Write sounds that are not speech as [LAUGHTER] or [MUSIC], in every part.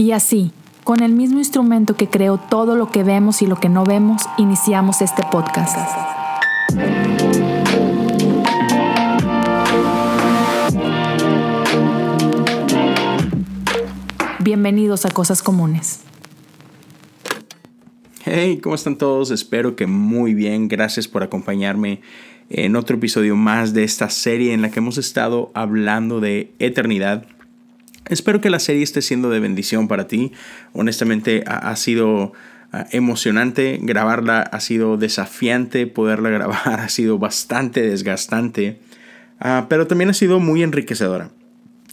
Y así, con el mismo instrumento que creó todo lo que vemos y lo que no vemos, iniciamos este podcast. Bienvenidos a Cosas Comunes. Hey, ¿cómo están todos? Espero que muy bien. Gracias por acompañarme en otro episodio más de esta serie en la que hemos estado hablando de eternidad. Espero que la serie esté siendo de bendición para ti. Honestamente ha, sido ah, emocionante grabarla, ha sido desafiante poderla [LAUGHS] grabar, ha sido bastante desgastante, ah, pero también ha sido muy enriquecedora.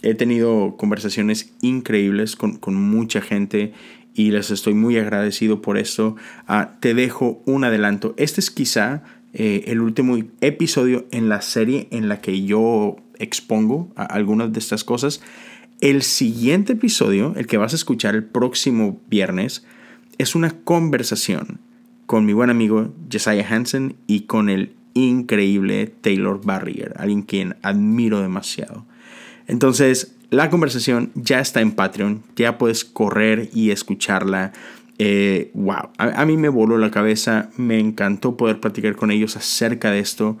He tenido conversaciones increíbles con, mucha gente y les estoy muy agradecido por eso. Ah, te dejo un adelanto. Este es quizá eh, el último episodio en la serie en la que yo expongo algunas de estas cosas. El siguiente episodio, el que vas a escuchar el próximo viernes, es una conversación con mi buen amigo Josiah Hansen y con el increíble Taylor Barrier, alguien quien admiro demasiado. Entonces, la conversación ya está en Patreon, ya puedes correr y escucharla. Eh, wow, a, a, mí me voló la cabeza, me encantó poder platicar con ellos acerca de esto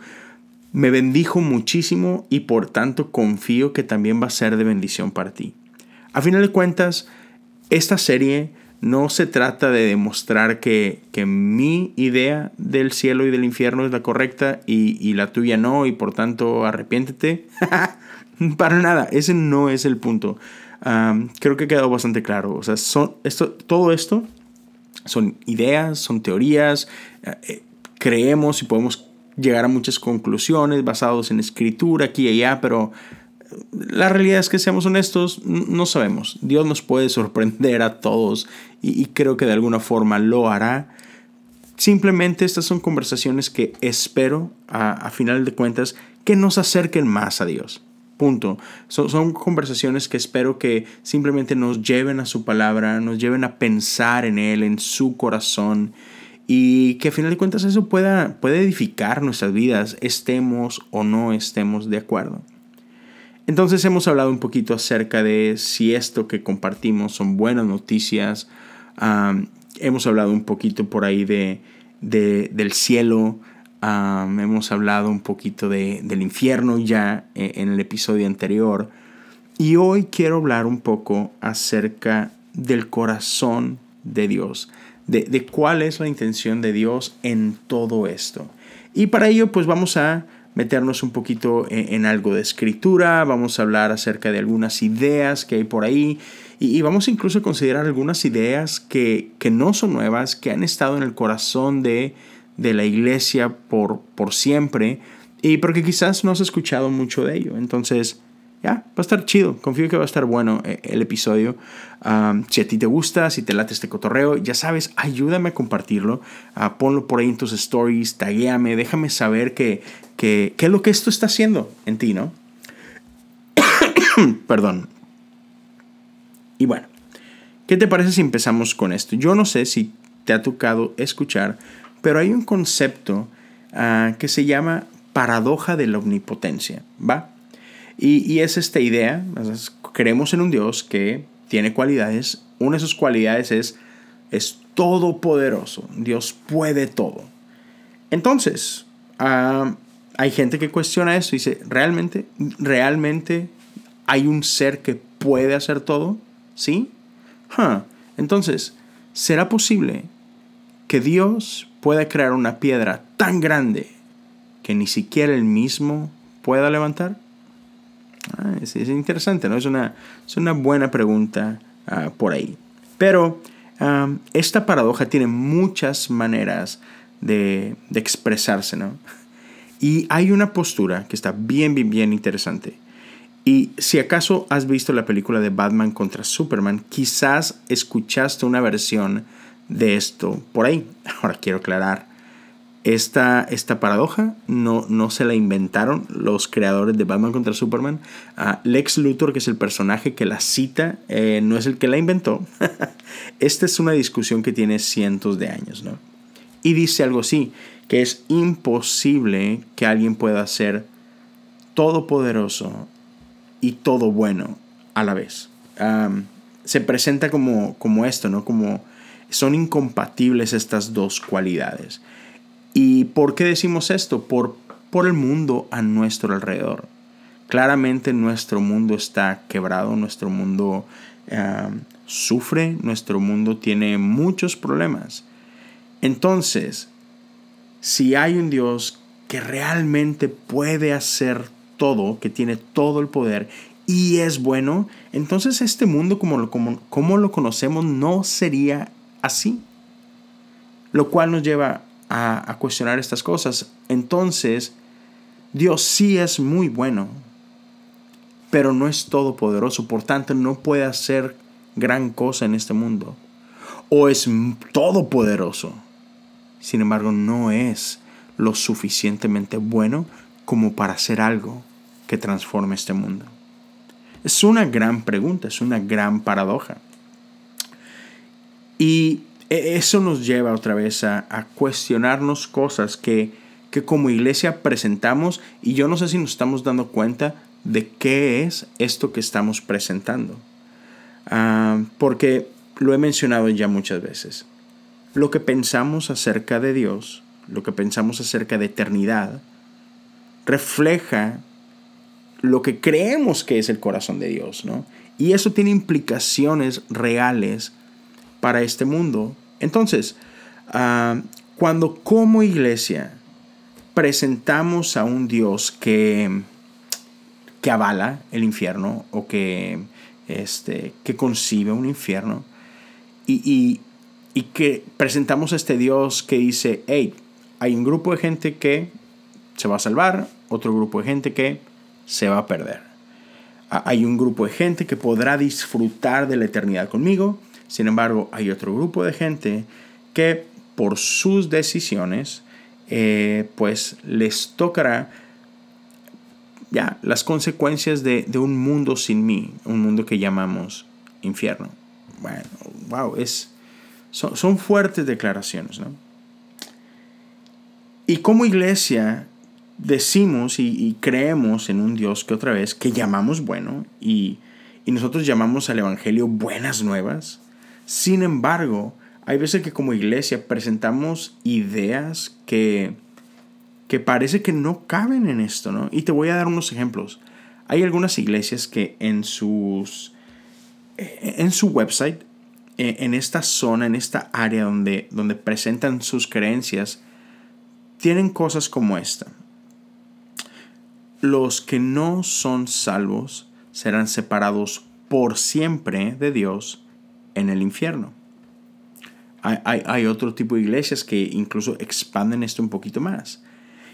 me bendijo muchísimo y por tanto confío que también va a ser de bendición para ti. A final de cuentas, esta serie no se trata de demostrar que, mi idea del cielo y del infierno es la correcta y, la tuya no y por tanto arrepiéntete. [LAUGHS] para nada, ese no es el punto. creo que ha quedado bastante claro. O sea, son, esto, todo esto son ideas, son teorías, eh, creemos y podemos llegar a muchas conclusiones basados en escritura aquí y allá, pero la realidad es que seamos honestos, no sabemos. Dios nos puede sorprender a todos y, creo que de alguna forma lo hará. Simplemente estas son conversaciones que espero, a, final de cuentas, que nos acerquen más a Dios. Punto. son, conversaciones que espero que simplemente nos lleven a su palabra, nos lleven a pensar en Él, en su corazón y que a final de cuentas eso pueda, edificar nuestras vidas, estemos o no estemos de acuerdo. Entonces hemos hablado un poquito acerca de si esto que compartimos son buenas noticias, hemos hablado un poquito por ahí de, del cielo, hemos hablado un poquito de, del infierno ya e, en el episodio anterior, y hoy quiero hablar un poco acerca del corazón de Dios, de, cuál es la intención de Dios en todo esto. Y para ello pues vamos a meternos un poquito en, algo de escritura, vamos a hablar acerca de algunas ideas que hay por ahí y, vamos incluso a considerar algunas ideas que, no son nuevas, que han estado en el corazón de, de la iglesia por, por siempre y porque quizás no has escuchado mucho de ello. Entonces, ya, va a estar chido. Confío que va a estar bueno eh, el episodio. si a ti te gusta, si te late este cotorreo, ya sabes, ayúdame a compartirlo. Ah, ponlo por ahí en tus stories, taguéame, déjame saber qué que, es lo que esto está haciendo en ti, ¿no? [COUGHS] Perdón. Y bueno, ¿qué te parece si empezamos con esto? Yo no sé si te ha tocado escuchar, pero hay un concepto ah, que se llama paradoja de la omnipotencia, ¿va? Y, es esta idea, creemos en un Dios que tiene cualidades, una de sus cualidades es, es todopoderoso, Dios puede todo. Entonces, hay gente que cuestiona esto y dice, ¿realmente, realmente hay un ser que puede hacer todo? ¿Sí? Entonces, ¿será posible que Dios pueda crear una piedra tan grande que ni siquiera él mismo pueda levantar? Es, interesante, ¿no? Es una, es una buena pregunta ah, por ahí. Pero esta paradoja tiene muchas maneras de, de, expresarse, ¿no? Y hay una postura que está bien, bien, bien interesante. Y si acaso has visto la película de Batman contra Superman, quizás escuchaste una versión de esto por ahí. [LAUGHS] Ahora quiero aclarar, esta, esta paradoja no, no se la inventaron los creadores de Batman contra Superman. Lex Luthor, que es el personaje que la cita, eh, no es el que la inventó. [LAUGHS] Esta es una discusión que tiene cientos de años, ¿no? Y dice algo así, que es imposible que alguien pueda ser todopoderoso y todo bueno a la vez. se presenta como, como esto, ¿no? Como son incompatibles estas dos cualidades. ¿Y por qué decimos esto? Por, por el mundo a nuestro alrededor. Claramente nuestro mundo está quebrado, nuestro mundo eh, sufre, nuestro mundo tiene muchos problemas. Entonces, si hay un Dios que realmente puede hacer todo, que tiene todo el poder y es bueno, entonces este mundo como lo, como, como lo conocemos no sería así. Lo cual nos lleva a, cuestionar estas cosas. Entonces, Dios sí es muy bueno, pero no es todopoderoso, por tanto no puede hacer gran cosa en este mundo. O es todopoderoso, sin embargo no es lo suficientemente bueno como para hacer algo que transforme este mundo. Es una gran pregunta, es una gran paradoja. Y eso nos lleva otra vez a, cuestionarnos cosas que, que como iglesia presentamos y yo no sé si nos estamos dando cuenta de qué es esto que estamos presentando. Ah, porque lo he mencionado ya muchas veces. Lo que pensamos acerca de Dios, lo que pensamos acerca de eternidad, refleja lo que creemos que es el corazón de Dios, ¿no? Y eso tiene implicaciones reales para este mundo. Entonces, ah, cuando como iglesia presentamos a un Dios que, que avala el infierno o que, este, que concibe un infierno y, y que presentamos a este Dios que dice, hey, hay un grupo de gente que se va a salvar, otro grupo de gente que se va a perder. Hay un grupo de gente que podrá disfrutar de la eternidad conmigo, sin embargo, hay otro grupo de gente que por sus decisiones, eh, pues les tocará ya las consecuencias de, de, un mundo sin mí, un mundo que llamamos infierno. Bueno, wow, es, son, son fuertes declaraciones, ¿no? Y como iglesia decimos y, creemos en un Dios que otra vez, que llamamos bueno y, y nosotros llamamos al Evangelio buenas nuevas. Sin embargo, hay veces que como iglesia presentamos ideas que, que parece que no caben en esto, ¿no? Y te voy a dar unos ejemplos. Hay algunas iglesias que en sus en su website, en esta zona, en esta área donde, donde presentan sus creencias, tienen cosas como esta. Los que no son salvos serán separados por siempre de Dios en el infierno. Hay, otro tipo de iglesias que incluso expanden esto un poquito más.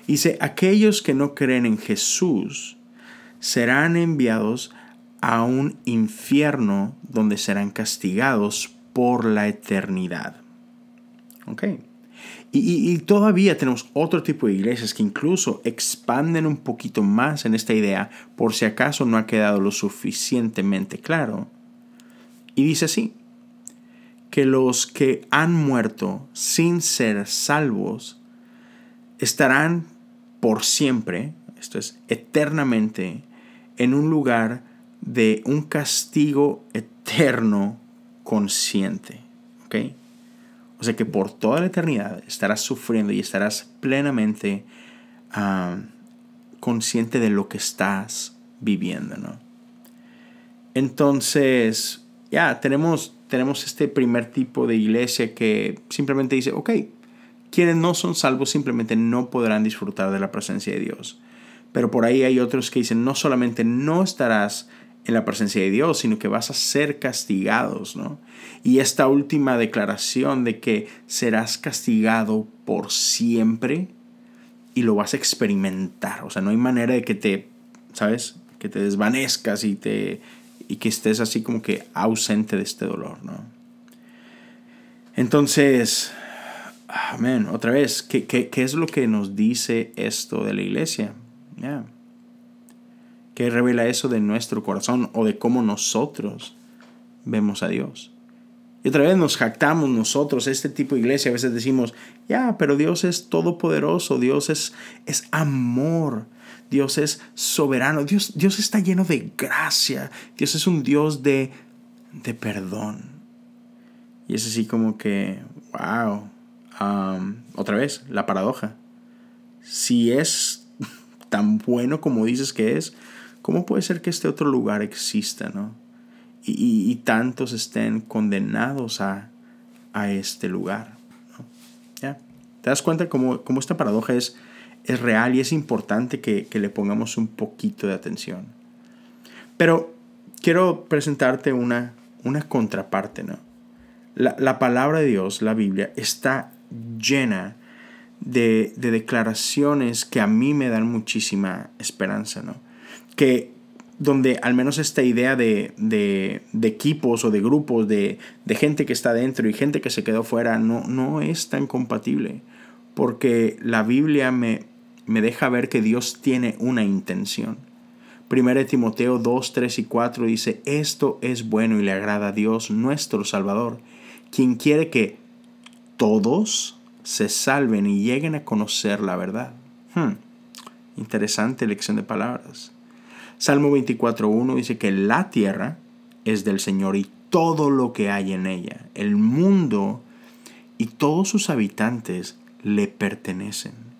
Dice, aquellos que no creen en Jesús serán enviados a un infierno donde serán castigados por la eternidad. ¿Ok? Y, todavía tenemos otro tipo de iglesias que incluso expanden un poquito más en esta idea por si acaso no ha quedado lo suficientemente claro. Y dice así, que los que han muerto sin ser salvos estarán por siempre, esto es, eternamente, en un lugar de un castigo eterno consciente. ¿Ok? O sea que por toda la eternidad estarás sufriendo y estarás plenamente ah, consciente de lo que estás viviendo, ¿no? Entonces, ya tenemos, tenemos este primer tipo de iglesia que simplemente dice, ok, quienes no son salvos simplemente no podrán disfrutar de la presencia de Dios. Pero por ahí hay otros que dicen, no solamente no estarás en la presencia de Dios, sino que vas a ser castigados, ¿no? Y esta última declaración de que serás castigado por siempre y lo vas a experimentar, o sea, no hay manera de que te, ¿sabes? Que te desvanezcas y te y que estés así como que ausente de este dolor, ¿no? Entonces, amén, otra vez, ¿qué, qué, qué es lo que nos dice esto de la iglesia? Ya. ¿Qué revela eso de nuestro corazón o de cómo nosotros vemos a Dios? Y otra vez nos jactamos nosotros, este tipo de iglesia, a veces decimos, ya, pero Dios es todopoderoso, Dios es, es amor, Dios es soberano, Dios, Dios está lleno de gracia, Dios es un Dios de, de perdón. Y es así como que, wow, otra vez, la paradoja. Si es [LAUGHS] tan bueno como dices que es, ¿cómo puede ser que este otro lugar exista, no? Y, tantos estén condenados a, a este lugar. ¿Ya? ¿Te das cuenta cómo, cómo esta paradoja es, es real y es importante que, que, le pongamos un poquito de atención? Pero quiero presentarte una, una contraparte, ¿no? La, la, palabra de Dios, la Biblia, está llena de, de, declaraciones que a mí me dan muchísima esperanza, ¿no? Que donde al menos esta idea de, de, equipos o de grupos, de, de, gente que está dentro y gente que se quedó fuera, no, no es tan compatible. Porque la Biblia me, me deja ver que Dios tiene una intención. 1 Timoteo 2, 3 y 4 dice, esto es bueno y le agrada a Dios nuestro Salvador, quien quiere que todos se salven y lleguen a conocer la verdad. Hmm, interesante lección de palabras. Salmo 24.1 dice que la tierra es del Señor y todo lo que hay en ella, el mundo y todos sus habitantes le pertenecen.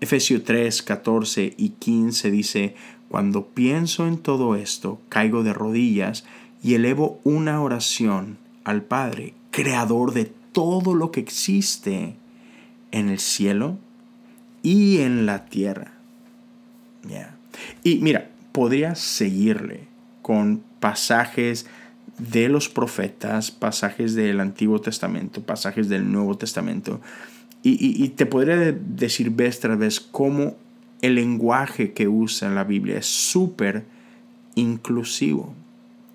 Efesios 3, 14 y 15 dice, cuando pienso en todo esto, caigo de rodillas y elevo una oración al Padre, creador de todo lo que existe en el cielo y en la tierra. Y mira, podría seguirle con pasajes de los profetas, pasajes del Antiguo Testamento, pasajes del Nuevo Testamento. Y, te podría decir vez tras vez cómo el lenguaje que usa en la Biblia es súper inclusivo.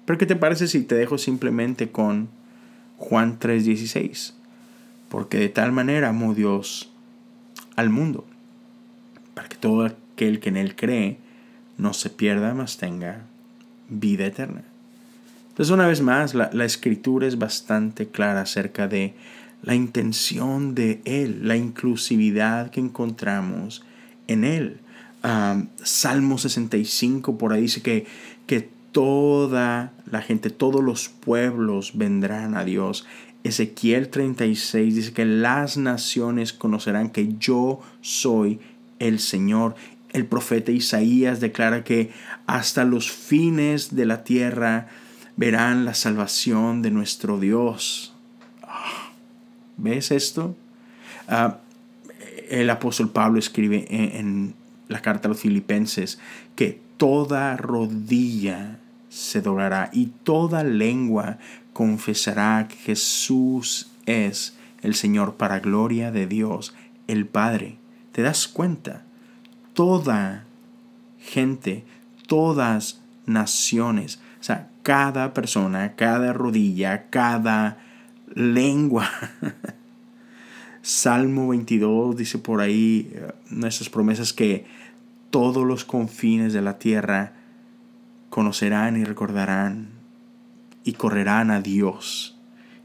Pero ¿qué te parece si te dejo simplemente con Juan 3:16? Porque de tal manera amó Dios al mundo, para que todo aquel que en él cree no se pierda, mas tenga vida eterna. Entonces, una vez más, la escritura es bastante clara acerca de la intención de Él, la inclusividad que encontramos en Él. Salmo 65 por ahí dice que, que toda la gente, todos los pueblos vendrán a Dios. Ezequiel 36 dice que las naciones conocerán que yo soy el Señor. El profeta Isaías declara que hasta los fines de la tierra verán la salvación de nuestro Dios. ¿Ves esto? Ah, el apóstol Pablo escribe en, la carta a los filipenses que toda rodilla se doblará y toda lengua confesará que Jesús es el Señor para gloria de Dios, el Padre. ¿Te das cuenta? Toda gente, todas naciones, o sea, cada persona, cada rodilla, cada lengua Salmo 22 dice por ahí eh, nuestras promesas que todos los confines de la tierra conocerán y recordarán y correrán a Dios.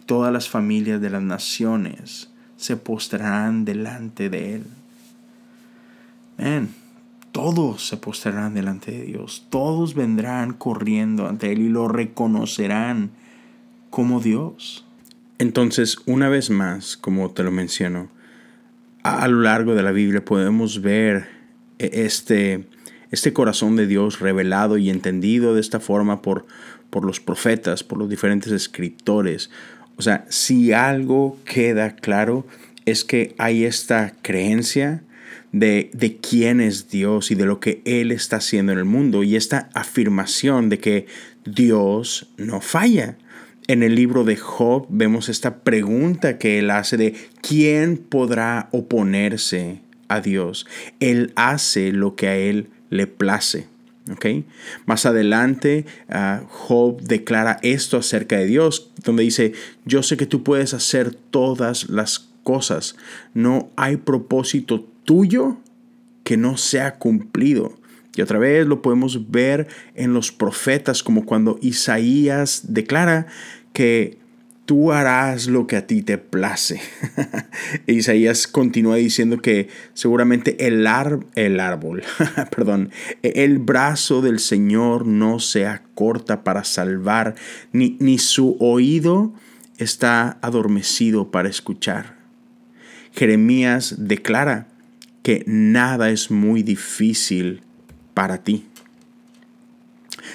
Todas las familias de las naciones se postrarán delante de Él. todos se postrarán delante de Dios. Todos vendrán corriendo ante Él y lo reconocerán como Dios. Entonces, una vez más, como te lo menciono, a, lo largo de la Biblia podemos ver e, este, este corazón de Dios revelado y entendido de esta forma por, por los profetas, por los diferentes escritores. O sea, si algo queda claro es que hay esta creencia de, de, quién es Dios y de lo que Él está haciendo en el mundo y esta afirmación de que Dios no falla en el libro de Job vemos esta pregunta que él hace de ¿quién podrá oponerse a Dios? Él hace lo que a él le place. Más adelante, ah, Job declara esto acerca de Dios, donde dice, yo sé que tú puedes hacer todas las cosas, no hay propósito tuyo que no sea cumplido. Y otra vez lo podemos ver en los profetas, como cuando Isaías declara que tú harás lo que a ti te place. [LAUGHS] Isaías continúa diciendo que seguramente el, el árbol, [LAUGHS] perdón, el brazo del Señor no se acorta para salvar, ni, ni su oído está adormecido para escuchar. Jeremías declara que nada es muy difícil para ti.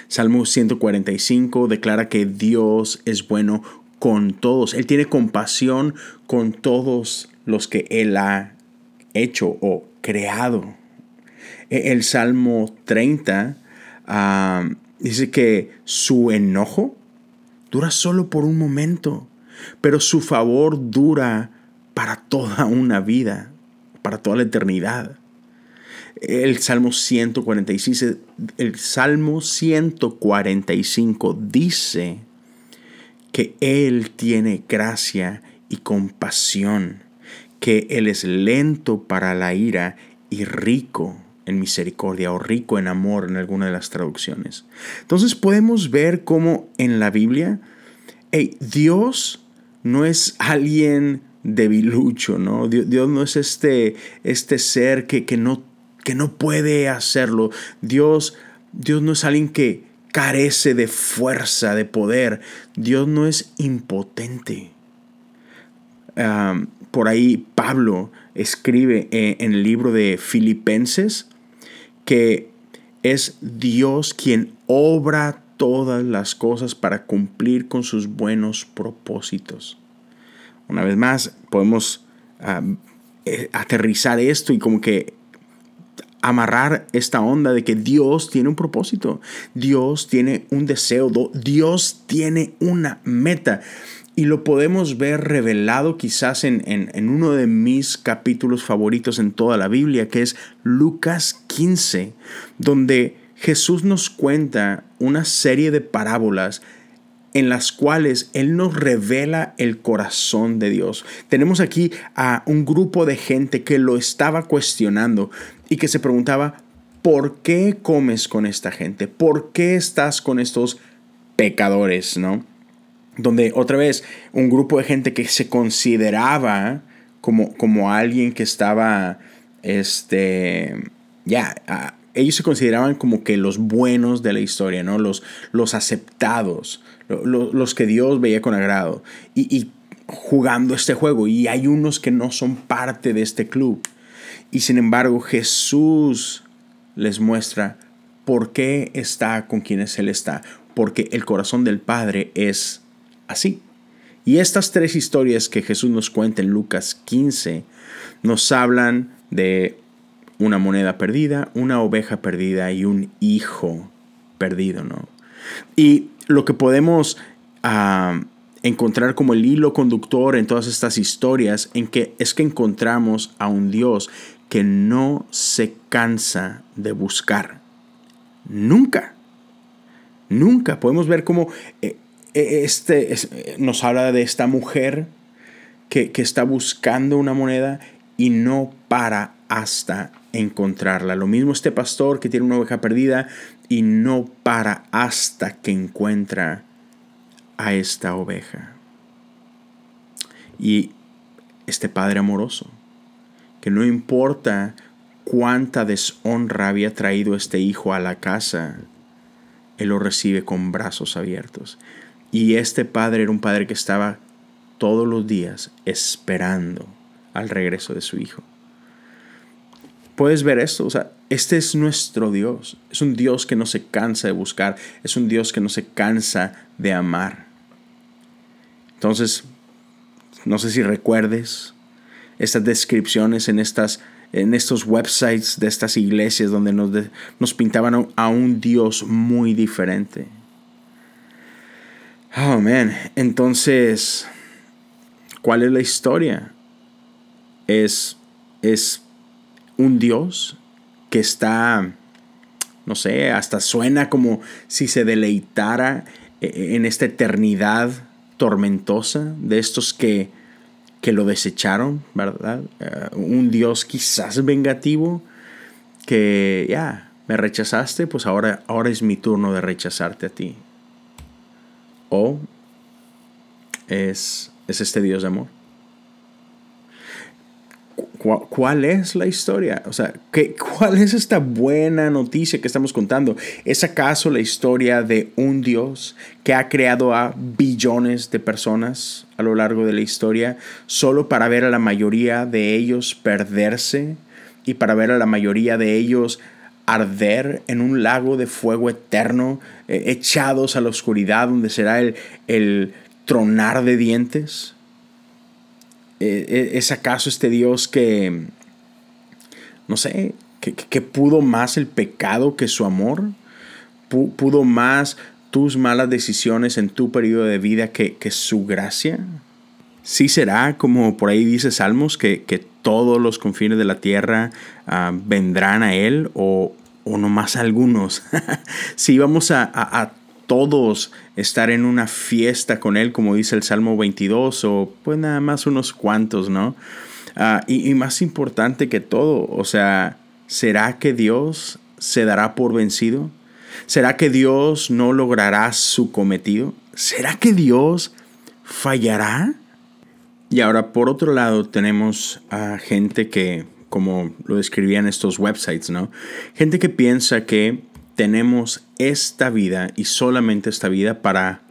Salmo 145 declara que Dios es bueno con todos. Él tiene compasión con todos los que Él ha hecho o creado. E, el Salmo 30 ah, dice que su enojo dura solo por un momento, pero su favor dura para toda una vida, para toda la eternidad. El Salmo 146, el Salmo 145 dice que Él tiene gracia y compasión, que Él es lento para la ira y rico en misericordia o rico en amor en alguna de las traducciones. Entonces podemos ver cómo en la Biblia Dios no es alguien debilucho, ¿no? Dios, no es este, este ser que, que, no, que no puede hacerlo. Dios, Dios no es alguien que carece de fuerza, de poder. Dios no es impotente. por ahí Pablo escribe eh, en el libro de Filipenses que es Dios quien obra todas las cosas para cumplir con sus buenos propósitos. Una vez más, podemos eh, aterrizar esto y como que amarrar esta onda de que Dios tiene un propósito, Dios tiene un deseo, Dios tiene una meta. Y lo podemos ver revelado quizás en, en, uno de mis capítulos favoritos en toda la Biblia, que es Lucas 15, donde Jesús nos cuenta una serie de parábolas en las cuales Él nos revela el corazón de Dios. Tenemos aquí a un grupo de gente que lo estaba cuestionando y que se preguntaba, ¿por qué comes con esta gente? ¿Por qué estás con estos pecadores? ¿No? Donde otra vez un grupo de gente que se consideraba como, como alguien que estaba, este, ya, ellos se consideraban como que los buenos de la historia, ¿no? Los, los aceptados, los que Dios veía con agrado. Y, jugando este juego. Y hay unos que no son parte de este club. Y sin embargo Jesús les muestra por qué está con quienes Él está. Porque el corazón del Padre es así. Y estas tres historias que Jesús nos cuenta en Lucas 15 nos hablan de una moneda perdida, una oveja perdida y un hijo perdido, ¿no? Y lo que podemos ah, encontrar como el hilo conductor en todas estas historias en que es que encontramos a un Dios que no se cansa de buscar. Nunca. Nunca. Podemos ver cómo eh, eh, este, nos habla de esta mujer que, que está buscando una moneda y no para hasta encontrarla. Lo mismo este pastor que tiene una oveja perdida y no para hasta que encuentra a esta oveja. Y este Padre amoroso, que no importa cuánta deshonra había traído este hijo a la casa, Él lo recibe con brazos abiertos. Y este Padre era un Padre que estaba todos los días esperando al regreso de su hijo puedes ver esto. O sea, este es nuestro Dios. Es un Dios que no se cansa de buscar. Es un Dios que no se cansa de amar. Entonces, no sé si recuerdes estas descripciones en, estas, en estos websites de estas iglesias donde nos, nos pintaban a un Dios muy diferente. Oh, man. Entonces, ¿cuál es la historia? Es, es un Dios que está, no sé, hasta suena como si se deleitara eh, eh, en esta eternidad tormentosa de estos que, que lo desecharon, ¿verdad? Eh, un Dios quizás vengativo que ya, me rechazaste, pues ahora, ahora es mi turno de rechazarte a ti. O es, es este Dios de amor. ¿Cuál es la historia? O sea, ¿qué, ¿cuál es esta buena noticia que estamos contando? ¿Es acaso la historia de un Dios que ha creado a billones de personas a lo largo de la historia solo para ver a la mayoría de ellos perderse y para ver a la mayoría de ellos arder en un lago de fuego eterno, eh, echados a la oscuridad donde será el, el tronar de dientes? Eh, eh, ¿Es acaso este Dios que, no sé, que, pudo más el pecado que su amor? ¿Pudo más tus malas decisiones en tu periodo de vida que, su gracia? Sí será, como por ahí dice Salmos, que, todos los confines de la tierra ah, vendrán a Él o, o más algunos. [LAUGHS] si vamos a, a todos estar en una fiesta con Él, como dice el Salmo 22, o pues nada más unos cuantos, ¿no? Ah, y, y, más importante que todo, o sea, ¿será que Dios se dará por vencido? ¿Será que Dios no logrará su cometido? ¿Será que Dios fallará? Y ahora, por otro lado, tenemos a gente que, como lo describían estos websites, ¿no? Gente que piensa que tenemos esta vida y solamente esta vida para,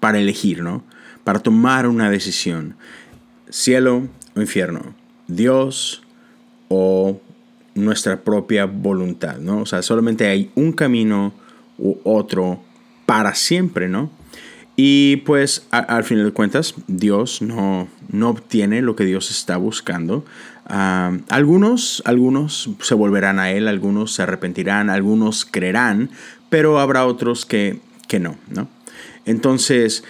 para elegir, ¿no? Para tomar una decisión. Cielo o infierno. Dios o nuestra propia voluntad, ¿no? O sea, solamente hay un camino u otro para siempre, ¿no? Y pues al final de cuentas, Dios no, no obtiene lo que Dios está buscando. Ah, algunos, algunos se volverán a Él, algunos se arrepentirán, algunos creerán, pero habrá otros que, que no, ¿no? Entonces,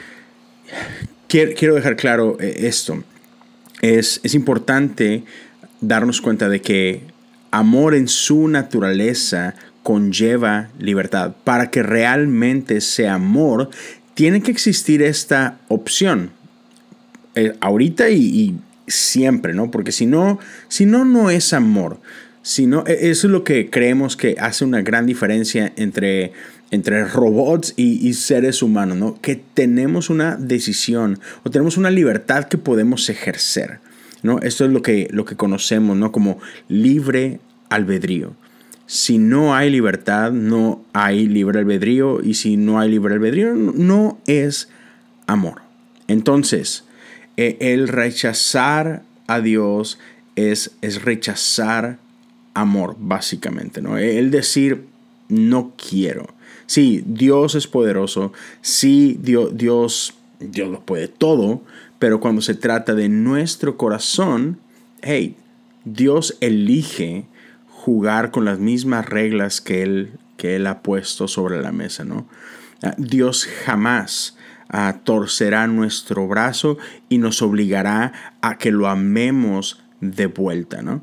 quiero, dejar claro eh, esto. Es, es importante darnos cuenta de que amor en su naturaleza conlleva libertad. Para que realmente sea amor, tiene que existir esta opción. Eh, ahorita y, siempre, ¿no? Porque si no, si no, no es amor. Si no, e, eso es lo que creemos que hace una gran diferencia entre, entre robots y, seres humanos, ¿no? Que tenemos una decisión o tenemos una libertad que podemos ejercer, ¿no? Esto es lo que, lo que conocemos, ¿no? Como libre albedrío. Si no hay libertad, no hay libre albedrío. Y si no hay libre albedrío, no es amor. Entonces, el rechazar a Dios es, es rechazar amor, básicamente, ¿no? El decir, no quiero. Sí, Dios es poderoso, sí, Dios, Dios, Dios lo puede todo, pero cuando se trata de nuestro corazón, hey, Dios elige jugar con las mismas reglas que Él, que él ha puesto sobre la mesa, ¿no? Ah, Dios jamás torcerá nuestro brazo y nos obligará a que lo amemos de vuelta, ¿no?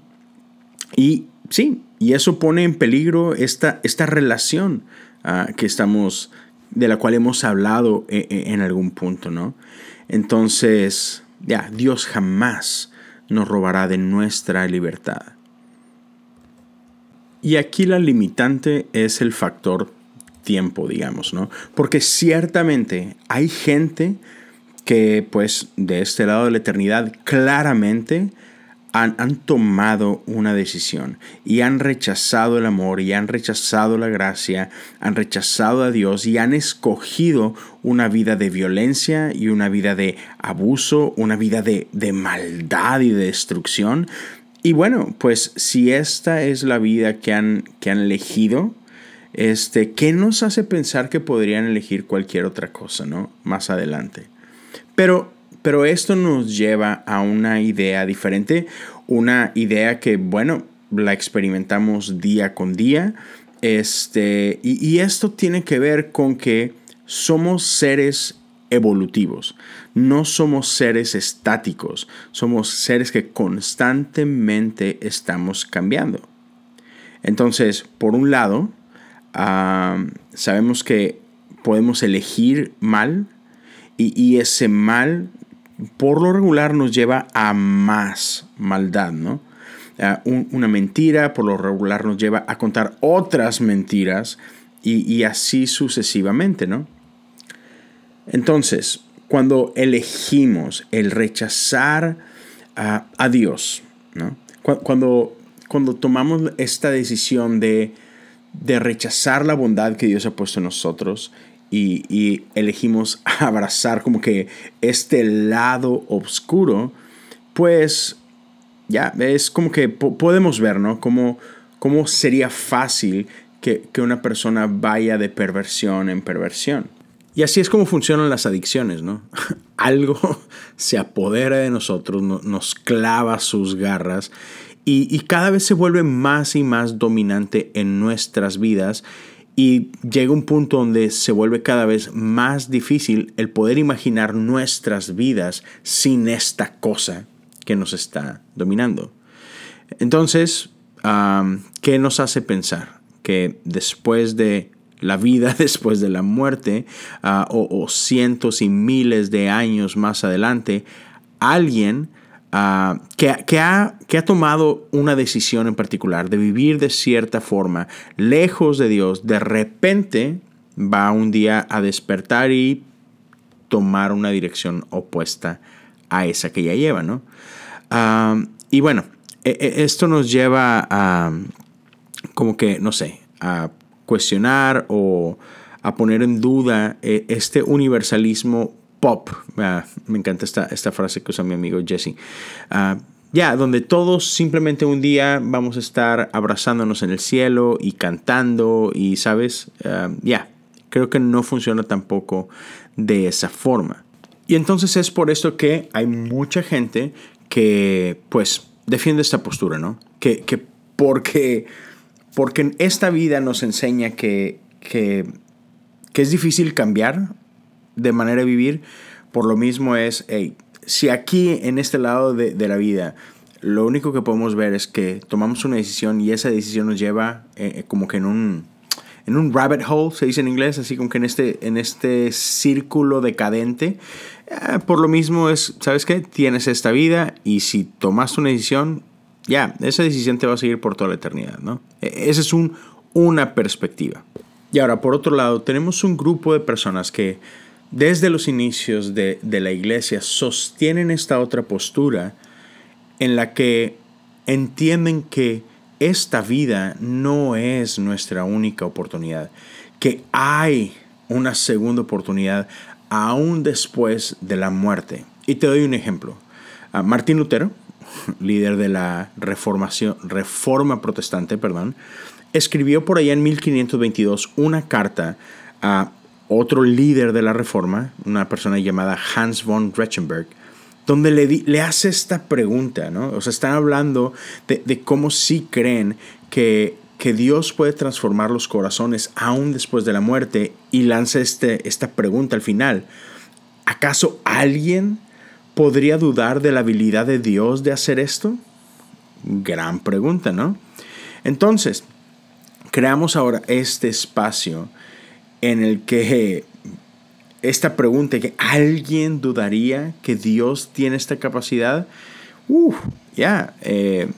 Y sí, y eso pone en peligro esta, esta relación ah, que estamos, de la cual hemos hablado en, en algún punto, ¿no? Entonces, ya, Dios jamás nos robará de nuestra libertad. Y aquí la limitante es el factor tiempo, digamos, ¿no? Porque ciertamente hay gente que pues de este lado de la eternidad claramente han, han, tomado una decisión y han rechazado el amor y han rechazado la gracia, han rechazado a Dios y han escogido una vida de violencia y una vida de abuso, una vida de, de maldad y de destrucción. Y bueno, pues si esta es la vida que han, que han elegido, este, ¿qué nos hace pensar que podrían elegir cualquier otra cosa, ¿no? Más adelante. Pero, pero esto nos lleva a una idea diferente, una idea que, bueno, la experimentamos día con día. Este, y, y esto tiene que ver con que somos seres evolutivos. No somos seres estáticos, somos seres que constantemente estamos cambiando. Entonces, por un lado, sabemos que podemos elegir mal y, ese mal por lo regular nos lleva a más maldad, ¿no? una mentira por lo regular nos lleva a contar otras mentiras y, y así sucesivamente, ¿no? Entonces, cuando elegimos el rechazar a, Dios, ¿no? Cuando, cuando tomamos esta decisión de, de rechazar la bondad que Dios ha puesto en nosotros y, elegimos [LAUGHS] abrazar como que este lado oscuro, pues ya es como que podemos ver, ¿no? Cómo, cómo sería fácil que, que, una persona vaya de perversión en perversión. Y así es como funcionan las adicciones, ¿no? [LAUGHS] Algo [LAUGHS] se apodera de nosotros, nos clava sus garras y, cada vez se vuelve más y más dominante en nuestras vidas y llega un punto donde se vuelve cada vez más difícil el poder imaginar nuestras vidas sin esta cosa que nos está dominando. Entonces, ¿qué nos hace pensar? Que después de la vida, [LAUGHS] después de la muerte, ah, o cientos y miles de años más adelante, alguien Ah, que, ha, tomado una decisión en particular de vivir de cierta forma, lejos de Dios, de repente va un día a despertar y tomar una dirección opuesta a esa que ya lleva, ¿no? Ah, y bueno, e, e, esto nos lleva a, como que, no sé, a cuestionar o a poner en duda eh, este universalismo pop. Ah, me encanta esta, esta frase que usa mi amigo Jesse. Ah, ya, donde todos simplemente un día vamos a estar abrazándonos en el cielo y cantando y, ¿sabes? Ah, ya, creo que no funciona tampoco de esa forma. Y entonces es por esto que hay mucha gente que, pues, defiende esta postura, ¿no? Que, que porque, porque esta vida nos enseña que, que es difícil cambiar de manera de vivir, por lo mismo es, hey, si aquí en este lado de, la vida lo único que podemos ver es que tomamos una decisión y esa decisión nos lleva eh, eh, como que en un, en un rabbit hole, se dice en inglés, así como que en este, en este círculo decadente. Eh, por lo mismo es, ¿sabes qué? Tienes esta vida y si tomas una decisión, ya, esa decisión te va a seguir por toda la eternidad, ¿no? E, esa es un, una perspectiva. Y ahora, por otro lado, tenemos un grupo de personas que desde los inicios de, la iglesia sostienen esta otra postura en la que entienden que esta vida no es nuestra única oportunidad, que hay una segunda oportunidad aún después de la muerte. Y te doy un ejemplo. Martín Lutero, [LAUGHS] líder de la reformación, reforma protestante, perdón, escribió por allá en 1522 una carta a otro líder de la Reforma, una persona llamada Hans von Rechenberg, donde le, le hace esta pregunta, ¿no? O sea, están hablando de, cómo sí creen que, que, Dios puede transformar los corazones aún después de la muerte y lanza este, esta pregunta al final. ¿Acaso alguien podría dudar de la habilidad de Dios de hacer esto? Gran pregunta, ¿no? Entonces, creamos ahora este espacio en el que esta pregunta, que alguien dudaría que Dios tiene esta capacidad, uff, ya, eh,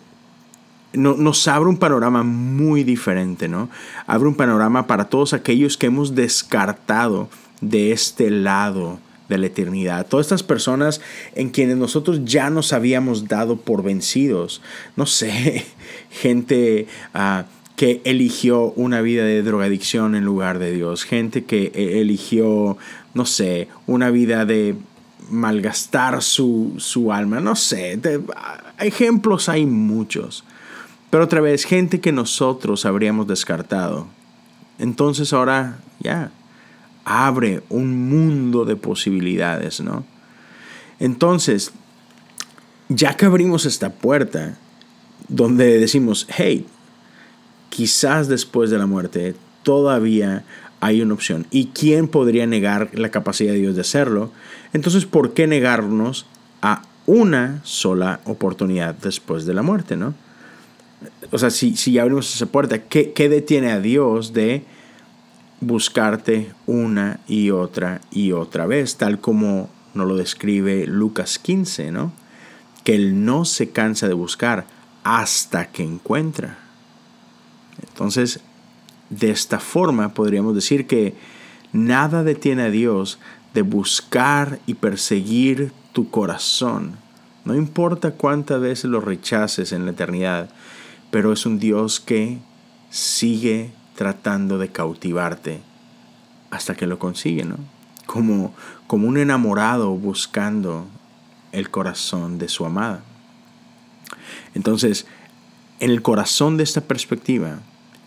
nos abre un panorama muy diferente, ¿no? Abre un panorama para todos aquellos que hemos descartado de este lado de la eternidad. Todas estas personas en quienes nosotros ya nos habíamos dado por vencidos. No sé, [LAUGHS] gente uh, que eligió una vida de drogadicción en lugar de Dios, gente que eh, eligió, no sé, una vida de malgastar su, alma, no sé, ejemplos hay muchos. Pero otra vez, gente que nosotros habríamos descartado. Entonces ahora ya abre un mundo de posibilidades, ¿no? Entonces, ya que abrimos esta puerta, donde decimos, hey, quizás después de la muerte todavía hay una opción. ¿Y quién podría negar la capacidad de Dios de hacerlo? Entonces, ¿por qué negarnos a una sola oportunidad después de la muerte, no? O sea, si, si abrimos esa puerta, ¿qué, ¿qué detiene a Dios de buscarte una y otra y otra vez? Tal como nos lo describe Lucas 15, ¿no? Que Él no se cansa de buscar hasta que encuentra. Entonces, de esta forma podríamos decir que nada detiene a Dios de buscar y perseguir tu corazón. No importa cuántas veces lo rechaces en la eternidad, pero es un Dios que sigue tratando de cautivarte hasta que lo consigue, ¿no? Como, como un enamorado buscando el corazón de su amada. Entonces, en el corazón de esta perspectiva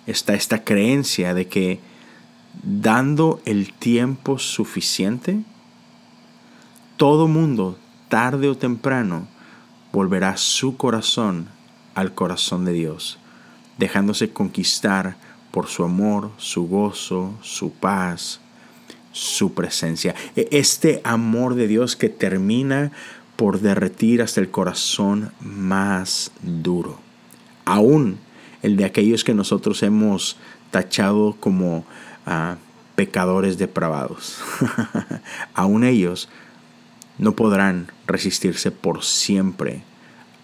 está esta creencia de que dando el tiempo suficiente, todo mundo, tarde o temprano, volverá su corazón al corazón de Dios, dejándose conquistar por su amor, su gozo, su paz, su presencia. E, este amor de Dios que termina por derretir hasta el corazón más duro. Aún el de aquellos que nosotros hemos tachado como ah, pecadores depravados. [LAUGHS] Aún ellos no podrán resistirse por siempre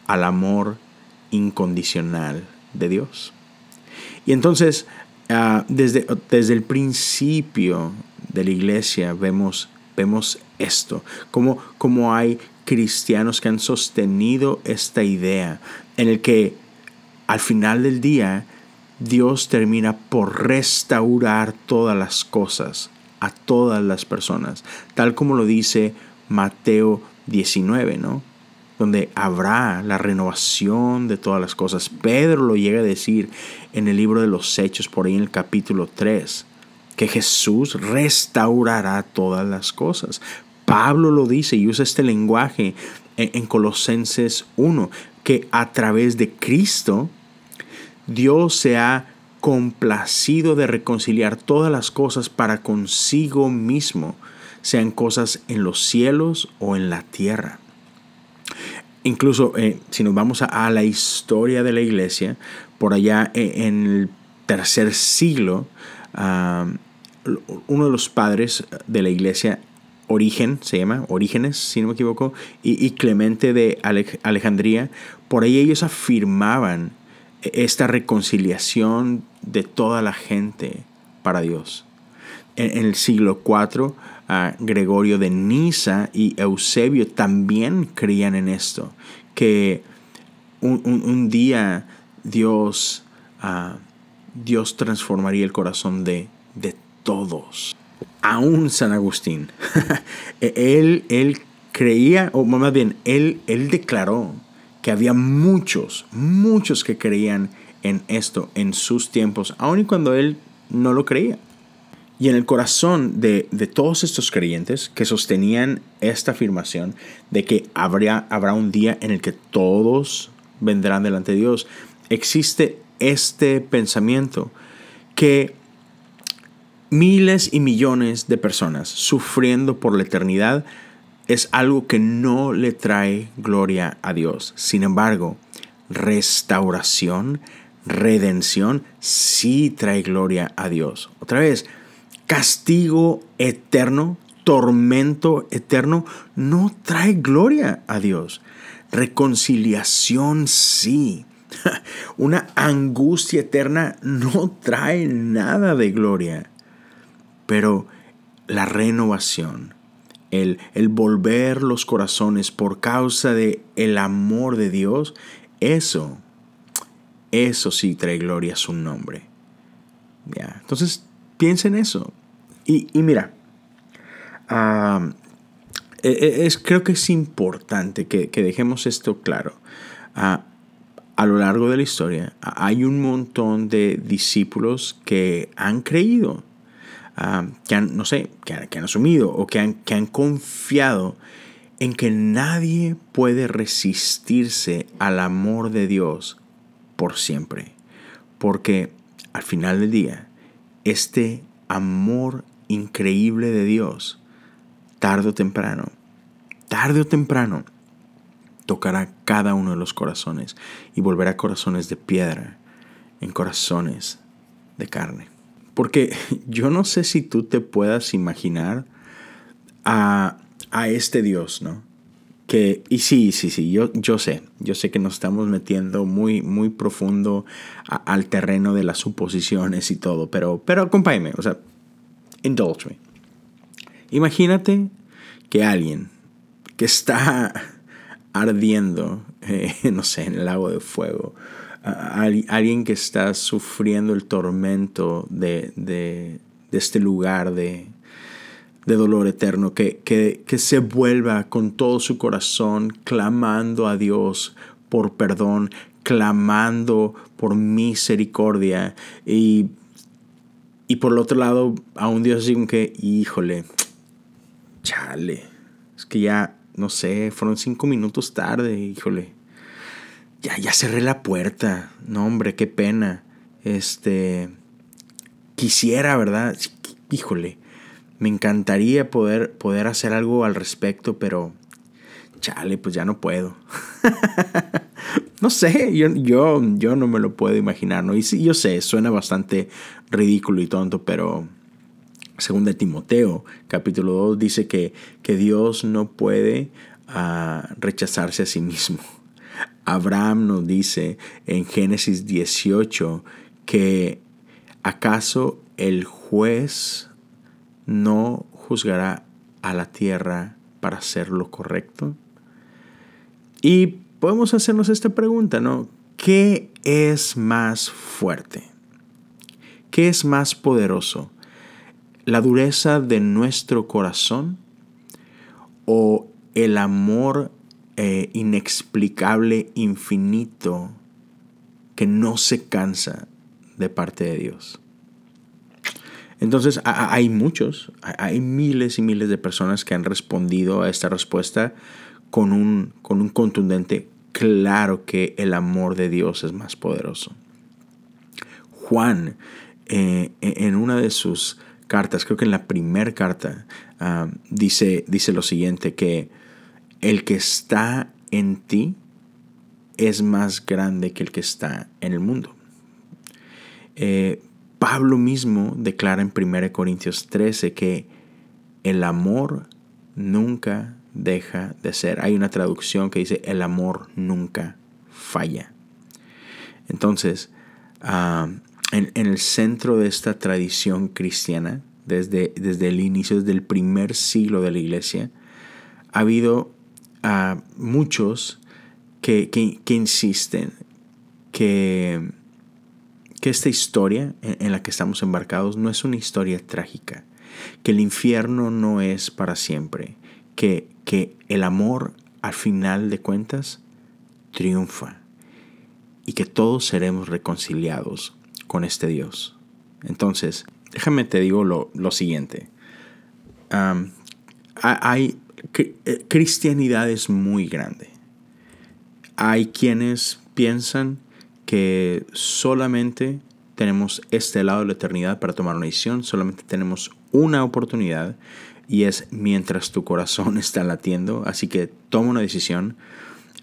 al amor incondicional de Dios. Y entonces, ah, desde, desde el principio de la iglesia vemos, vemos esto, como, hay cristianos que han sostenido esta idea en el que al final del día Dios termina por restaurar todas las cosas a todas las personas, tal como lo dice Mateo 19, ¿no? Donde habrá la renovación de todas las cosas. Pedro lo llega a decir en el libro de los Hechos, por ahí en el capítulo 3, que Jesús restaurará todas las cosas. Pablo lo dice y usa este lenguaje en, Colosenses 1, que a través de Cristo Dios se ha complacido de reconciliar todas las cosas para consigo mismo, sean cosas en los cielos o en la tierra. Incluso eh, si nos vamos a, la historia de la iglesia, por allá eh, en el tercer siglo, ah, uno de los padres de la iglesia Origen, se llama, Orígenes, si no me equivoco, y, Clemente de Alejandría, por ahí ellos afirmaban esta reconciliación de toda la gente para Dios. En, el siglo IV, Gregorio de Niza y Eusebio también creían en esto, que un, día Dios, ah, Dios transformaría el corazón de, de todos aún San Agustín, [LAUGHS] él, él creía, o más bien, él, él declaró que había muchos, muchos que creían en esto en sus tiempos, aun y cuando él no lo creía. Y en el corazón de, todos estos creyentes que sostenían esta afirmación de que habría, habrá un día en el que todos vendrán delante de Dios, existe este pensamiento que miles y millones de personas sufriendo por la eternidad es algo que no le trae gloria a Dios. Sin embargo, restauración, redención, sí trae gloria a Dios. Otra vez, castigo eterno, tormento eterno, no trae gloria a Dios. Reconciliación sí. [LAUGHS] Una angustia eterna no trae nada de gloria. Pero la renovación, el, el, volver los corazones por causa de amor de Dios, eso, eso sí trae gloria a su nombre. ¿Ya? Entonces, piensa en eso. Y, mira, e, e, es, creo que es importante que, dejemos esto claro. Ah, a lo largo de la historia hay un montón de discípulos que han creído Ah, que han, no sé, que han, asumido o que han, que han confiado en que nadie puede resistirse al amor de Dios por siempre. Porque al final del día, este amor increíble de Dios, tarde o temprano, tarde o temprano, tocará cada uno de los corazones y volverá corazones de piedra en corazones de carne. Porque yo no sé si tú te puedas imaginar a, este Dios, ¿no? Que, y sí, sí, sí, yo, yo sé, yo sé que nos estamos metiendo muy, muy profundo al terreno de las suposiciones y todo, pero, pero acompáñame, o sea, indulge me. Imagínate que alguien que está [LAUGHS] ardiendo, eh, no sé, en el lago de fuego, alguien que está sufriendo el tormento de, de, este lugar de, de dolor eterno, que, que, que, se vuelva con todo su corazón clamando a Dios por perdón, clamando por misericordia. Y, y por el otro lado a un Dios así como que, híjole, chale, es que ya, no sé, fueron cinco minutos tarde, híjole ya, ya cerré la puerta. No, hombre, qué pena. Este, quisiera, ¿verdad? Híjole, me encantaría poder, poder hacer algo al respecto, pero chale, pues ya no puedo. [LAUGHS] no sé, yo, yo, yo no me lo puedo imaginar, ¿no? Y sí, yo sé, suena bastante ridículo y tonto, pero según de Timoteo, capítulo 2, dice que, que Dios no puede ah, rechazarse a sí mismo. Abraham nos dice en Génesis 18 que acaso el juez no juzgará a la tierra para hacer lo correcto. Y podemos hacernos esta pregunta, ¿no? ¿Qué es más fuerte? ¿Qué es más poderoso? ¿La dureza de nuestro corazón o el amor eh, inexplicable, infinito, que no se cansa de parte de Dios. Entonces hay muchos, hay miles y miles de personas que han respondido a esta respuesta con un, con un contundente, claro que el amor de Dios es más poderoso. Juan, eh, en una de sus cartas, creo que en la primera carta, ah, dice, dice lo siguiente, que el que está en ti es más grande que el que está en el mundo. Eh, Pablo mismo declara en 1 Corintios 13 que el amor nunca deja de ser. Hay una traducción que dice el amor nunca falla. Entonces, ah, en, el centro de esta tradición cristiana, desde, desde el inicio, desde el primer siglo de la iglesia, ha habido a muchos que, insisten que, que, esta historia en, la que estamos embarcados no es una historia trágica, que el infierno no es para siempre, que, que el amor al final de cuentas triunfa y que todos seremos reconciliados con este Dios. Entonces, déjame te digo lo, siguiente. hay, cristianidad es muy grande. Hay quienes piensan que solamente tenemos este lado de la eternidad para tomar una decisión, solamente tenemos una oportunidad y es mientras tu corazón [LAUGHS] está latiendo, así que toma una decisión,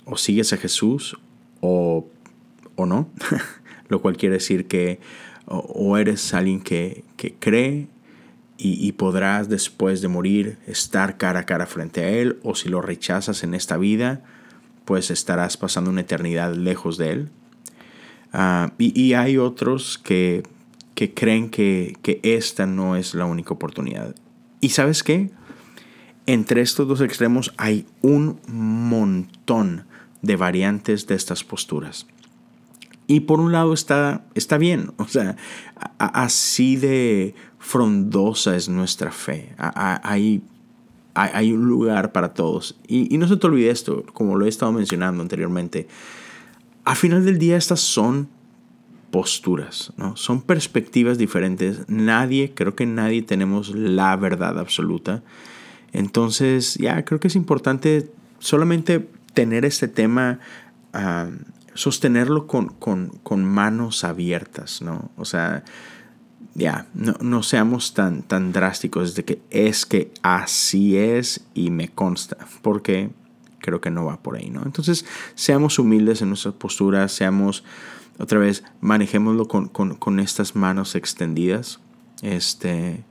o sigues a Jesús o, o no, [LAUGHS] lo cual quiere decir que o, eres alguien que, que cree y, podrás después de morir estar cara a cara frente a Él, o si lo rechazas en esta vida, pues estarás pasando una eternidad lejos de Él. Ah, y, hay otros que, que creen que, que, esta no es la única oportunidad. ¿Y sabes qué? Entre estos dos extremos hay un montón de variantes de estas posturas. Y por un lado está, está bien, o sea, así de frondosa es nuestra fe. Hay, hay un lugar para todos. Y, no se te olvide esto, como lo he estado mencionando anteriormente. Al final del día estas son posturas, ¿no? Son perspectivas diferentes. Nadie, creo que nadie tenemos la verdad absoluta. Entonces, ya creo que es importante solamente tener este tema, ah, sostenerlo con, con, con, manos abiertas, ¿no? O sea, ya, no, seamos tan, tan drásticos de que es que así es y me consta, porque creo que no va por ahí, ¿no? Entonces, seamos humildes en nuestras posturas, seamos, otra vez, manejémoslo con, estas manos extendidas. Este,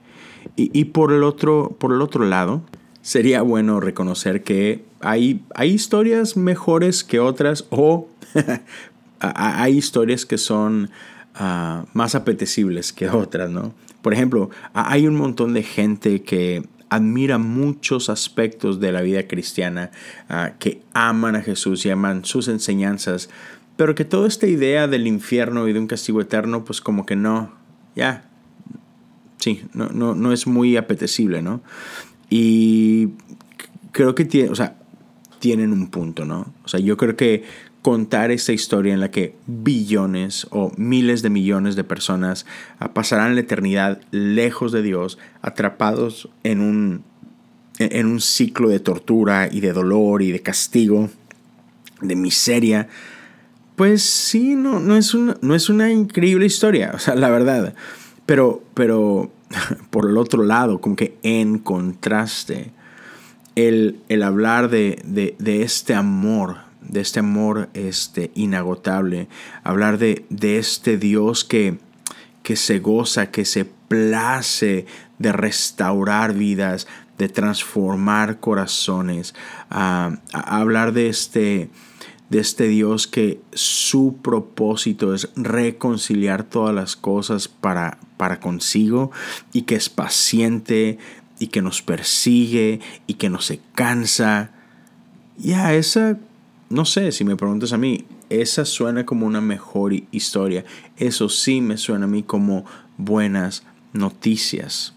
y, por, el otro, por el otro lado, sería bueno reconocer que hay, hay historias mejores que otras o [LAUGHS] hay historias que son Ah, más apetecibles que otras, ¿no? Por ejemplo, hay un montón de gente que admira muchos aspectos de la vida cristiana, ah, que aman a Jesús y aman sus enseñanzas, pero que toda esta idea del infierno y de un castigo eterno, pues como que no, ya, sí, no, no, no es muy apetecible, ¿no? Y creo que tiene, o sea, tienen un punto, ¿no? O sea, yo creo que contar esta historia en la que billones o miles de millones de personas pasarán la eternidad lejos de Dios, atrapados en un, en un ciclo de tortura y de dolor y de castigo, de miseria, pues sí, no, no, es, una, no es una increíble historia, [LAUGHS] o sea, la verdad. Pero, pero [LAUGHS] por el otro lado, como que en contraste, el, el hablar de, de, de este amor de este amor este, inagotable, hablar de, de este Dios que, que se goza, que se place de restaurar vidas, de transformar corazones, a hablar de este, de este Dios que su propósito es reconciliar todas las cosas para, para consigo y que es paciente y que nos persigue y que no se cansa. Ya, esa no sé, si me preguntas a mí, esa suena como una mejor historia. Eso sí me suena a mí como buenas noticias.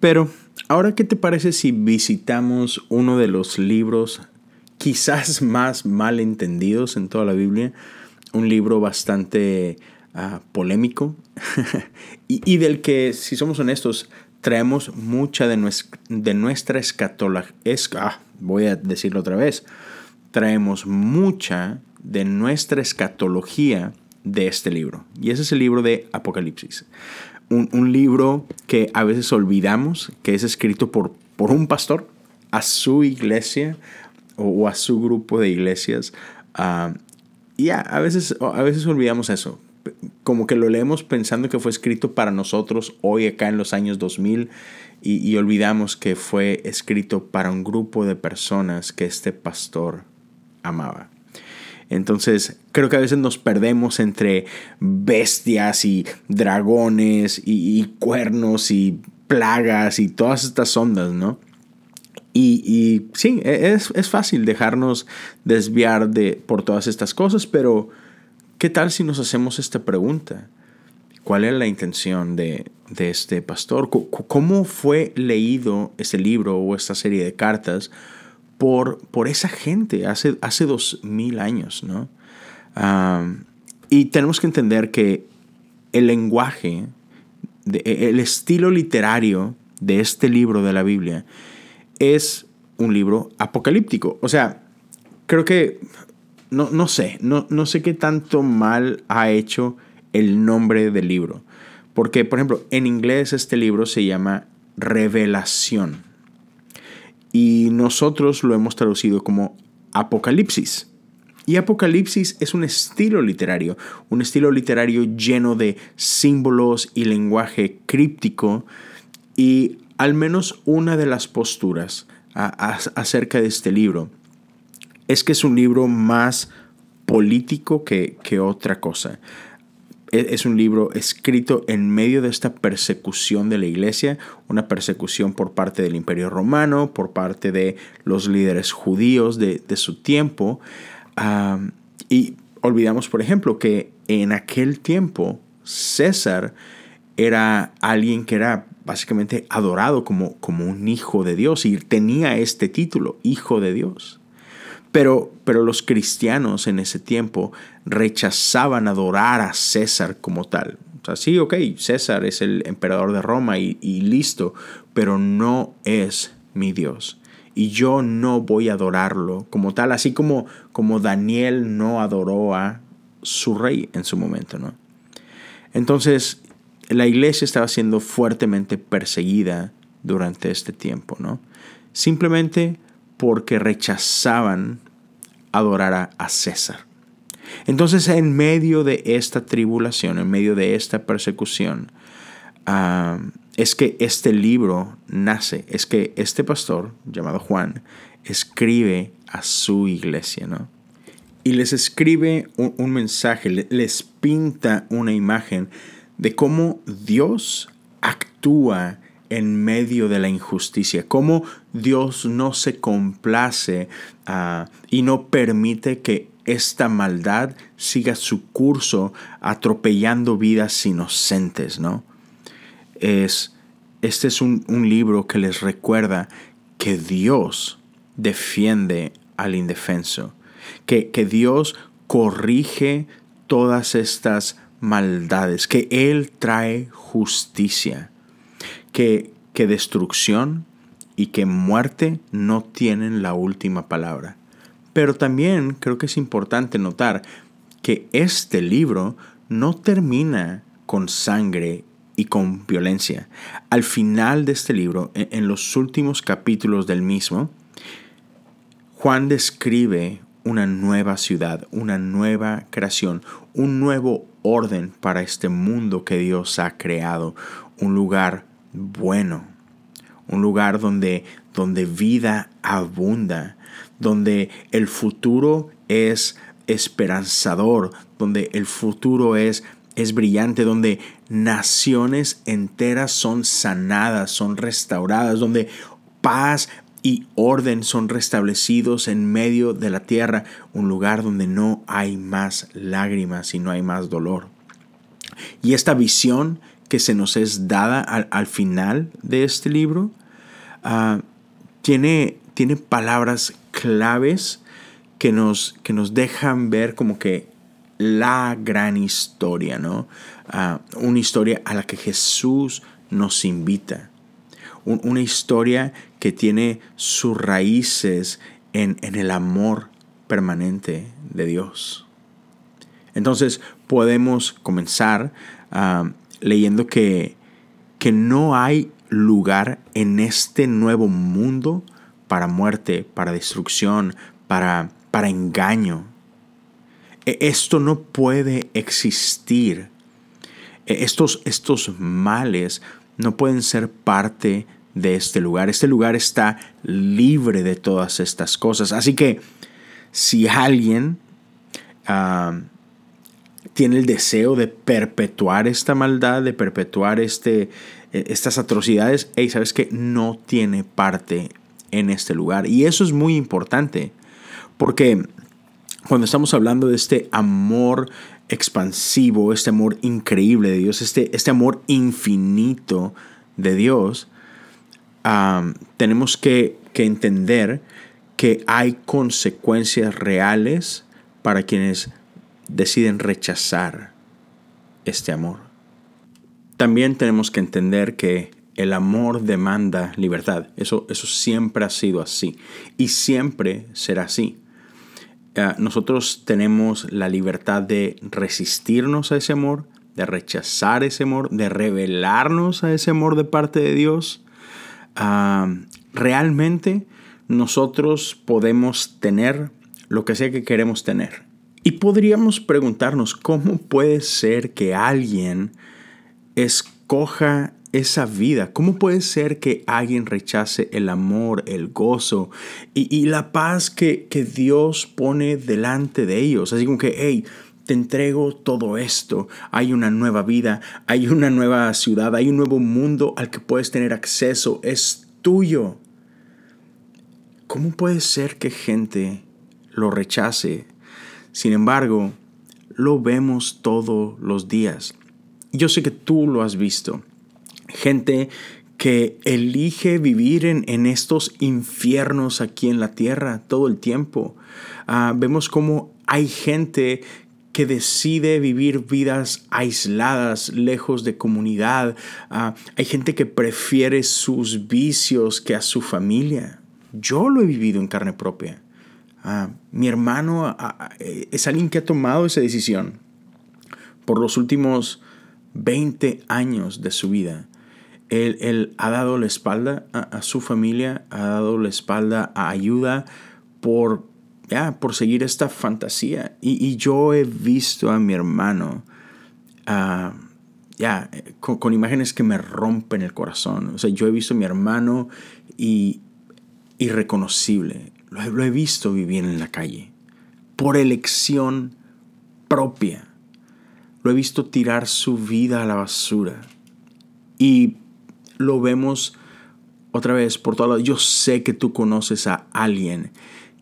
Pero, ahora, ¿qué te parece si visitamos uno de los libros quizás más mal entendidos en toda la Biblia? Un libro bastante ah, polémico [LAUGHS] y, del que, si somos honestos, traemos mucha de, nuestra, de nuestra escatología. Ah, voy a decirlo otra vez traemos mucha de nuestra escatología de este libro. Y ese es el libro de Apocalipsis. Un, libro que a veces olvidamos que es escrito por, por un pastor a su iglesia o, a su grupo de iglesias. Uh, y a, veces, a veces olvidamos eso. Como que lo leemos pensando que fue escrito para nosotros hoy acá en los años 2000 y, y olvidamos que fue escrito para un grupo de personas que este pastor amaba. Entonces, creo que a veces nos perdemos entre bestias y dragones y, cuernos y plagas y todas estas ondas, ¿no? Y, sí, e, es, es, fácil dejarnos desviar de, por todas estas cosas, pero ¿qué tal si nos hacemos esta pregunta? ¿Cuál es la intención de, de este pastor? ¿Cómo fue leído este libro o esta serie de cartas? por, por esa gente hace, hace dos mil años, ¿no? y tenemos que entender que el lenguaje, e, el estilo literario de este libro de la Biblia es un libro apocalíptico. O sea, creo que, no, no sé, no, no sé qué tanto mal ha hecho el nombre del libro. Porque, por ejemplo, en inglés este libro se llama Revelación y nosotros lo hemos traducido como Apocalipsis. Y Apocalipsis es un estilo literario, un estilo literario lleno de símbolos y lenguaje críptico y al menos una de las posturas acerca de este libro es que es un libro más político que, que otra cosa. E, es un libro escrito en medio de esta persecución de la iglesia, una persecución por parte del imperio romano, por parte de los líderes judíos de, su tiempo. y olvidamos, por ejemplo, que en aquel tiempo César era alguien que era básicamente adorado como, como un hijo de Dios y tenía este título, hijo de Dios. Pero, pero los cristianos en ese tiempo rechazaban adorar a César como tal. O sea, sí, ok, César es el emperador de Roma y, y listo, pero no es mi Dios y yo no voy a adorarlo como tal, así como, como Daniel no adoró a su rey en su momento, ¿no? Entonces, la iglesia estaba siendo fuertemente perseguida durante este tiempo, ¿no? Simplemente porque rechazaban adorar a, César. Entonces, en medio de esta tribulación, en medio de esta persecución, es que este libro nace, es que este pastor llamado Juan escribe a su iglesia, ¿no? Y les escribe un mensaje, les pinta una imagen de cómo Dios actúa en medio de la injusticia, cómo Dios no se complace ah, y no permite que esta maldad siga su curso atropellando vidas inocentes, ¿no? Es, este es un, libro que les recuerda que Dios defiende al indefenso, que, que Dios corrige todas estas maldades, que Él trae justicia, que, que destrucción y que muerte no tienen la última palabra. Pero también creo que es importante notar que este libro no termina con sangre y con violencia. Al final de este libro, en los últimos capítulos del mismo, Juan describe una nueva ciudad, una nueva creación, un nuevo orden para este mundo que Dios ha creado, un lugar bueno, un lugar donde, donde vida abunda, donde el futuro es esperanzador, donde el futuro es, es brillante, donde naciones enteras son sanadas, son restauradas, donde paz y orden son restablecidos en medio de la tierra, un lugar donde no hay más lágrimas y no hay más dolor. Y esta visión que se nos es dada al, final de este libro ah, tiene, tiene palabras claves que nos, que nos dejan ver como que la gran historia, ¿no? Ah, una historia a la que Jesús nos invita una historia que tiene sus raíces en, el amor permanente de Dios. Entonces podemos comenzar ah, leyendo que, que no hay lugar en este nuevo mundo para muerte, para destrucción, para, para engaño. E, esto no puede existir. E, estos, estos males no pueden ser parte de este lugar. Este lugar está libre de todas estas cosas. Así que si alguien ah, tiene el deseo de perpetuar esta maldad, de perpetuar este, e, estas atrocidades, hey, sabes que no tiene parte en este lugar. Y eso es muy importante, porque cuando estamos hablando de este amor expansivo, este amor increíble de Dios, este, este amor infinito de Dios, tenemos que, entender que hay consecuencias reales para quienes deciden rechazar este amor. También tenemos que entender que el amor demanda libertad. Eso, eso siempre ha sido así y siempre será así. Ah, nosotros tenemos la libertad de resistirnos a ese amor, de rechazar ese amor, de revelarnos a ese amor de parte de Dios realmente nosotros podemos tener lo que sea que queremos tener. Y podríamos preguntarnos cómo puede ser que alguien escoja esa vida? ¿Cómo puede ser que alguien rechace el amor, el gozo y, la paz que, que, Dios pone delante de ellos? Así como que, hey, te entrego todo esto. Hay una nueva vida, hay una nueva ciudad, hay un nuevo mundo al que puedes tener acceso. Es tuyo. ¿Cómo puede ser que gente lo rechace? Sin embargo, lo vemos todos los días. Yo sé que tú lo has visto. Gente que elige vivir en, estos infiernos aquí en la tierra todo el tiempo. Ah, vemos cómo hay gente que decide vivir vidas aisladas, lejos de comunidad. Ah, hay gente que prefiere sus vicios que a su familia. Yo lo he vivido en carne propia. Ah, mi hermano ah, eh, es alguien que ha tomado esa decisión por los últimos 20 años de su vida. Él, ha dado la espalda a, a, su familia, ha dado la espalda a ayuda por ya, por seguir esta fantasía. Y, yo he visto a mi hermano, ah, ya, con, imágenes que me rompen el corazón. O sea, yo he visto a mi hermano y irreconocible. Lo he, lo he visto vivir en la calle, por elección propia. Lo he visto tirar su vida a la basura. Y lo vemos otra vez por todo lado. Yo sé que tú conoces a alguien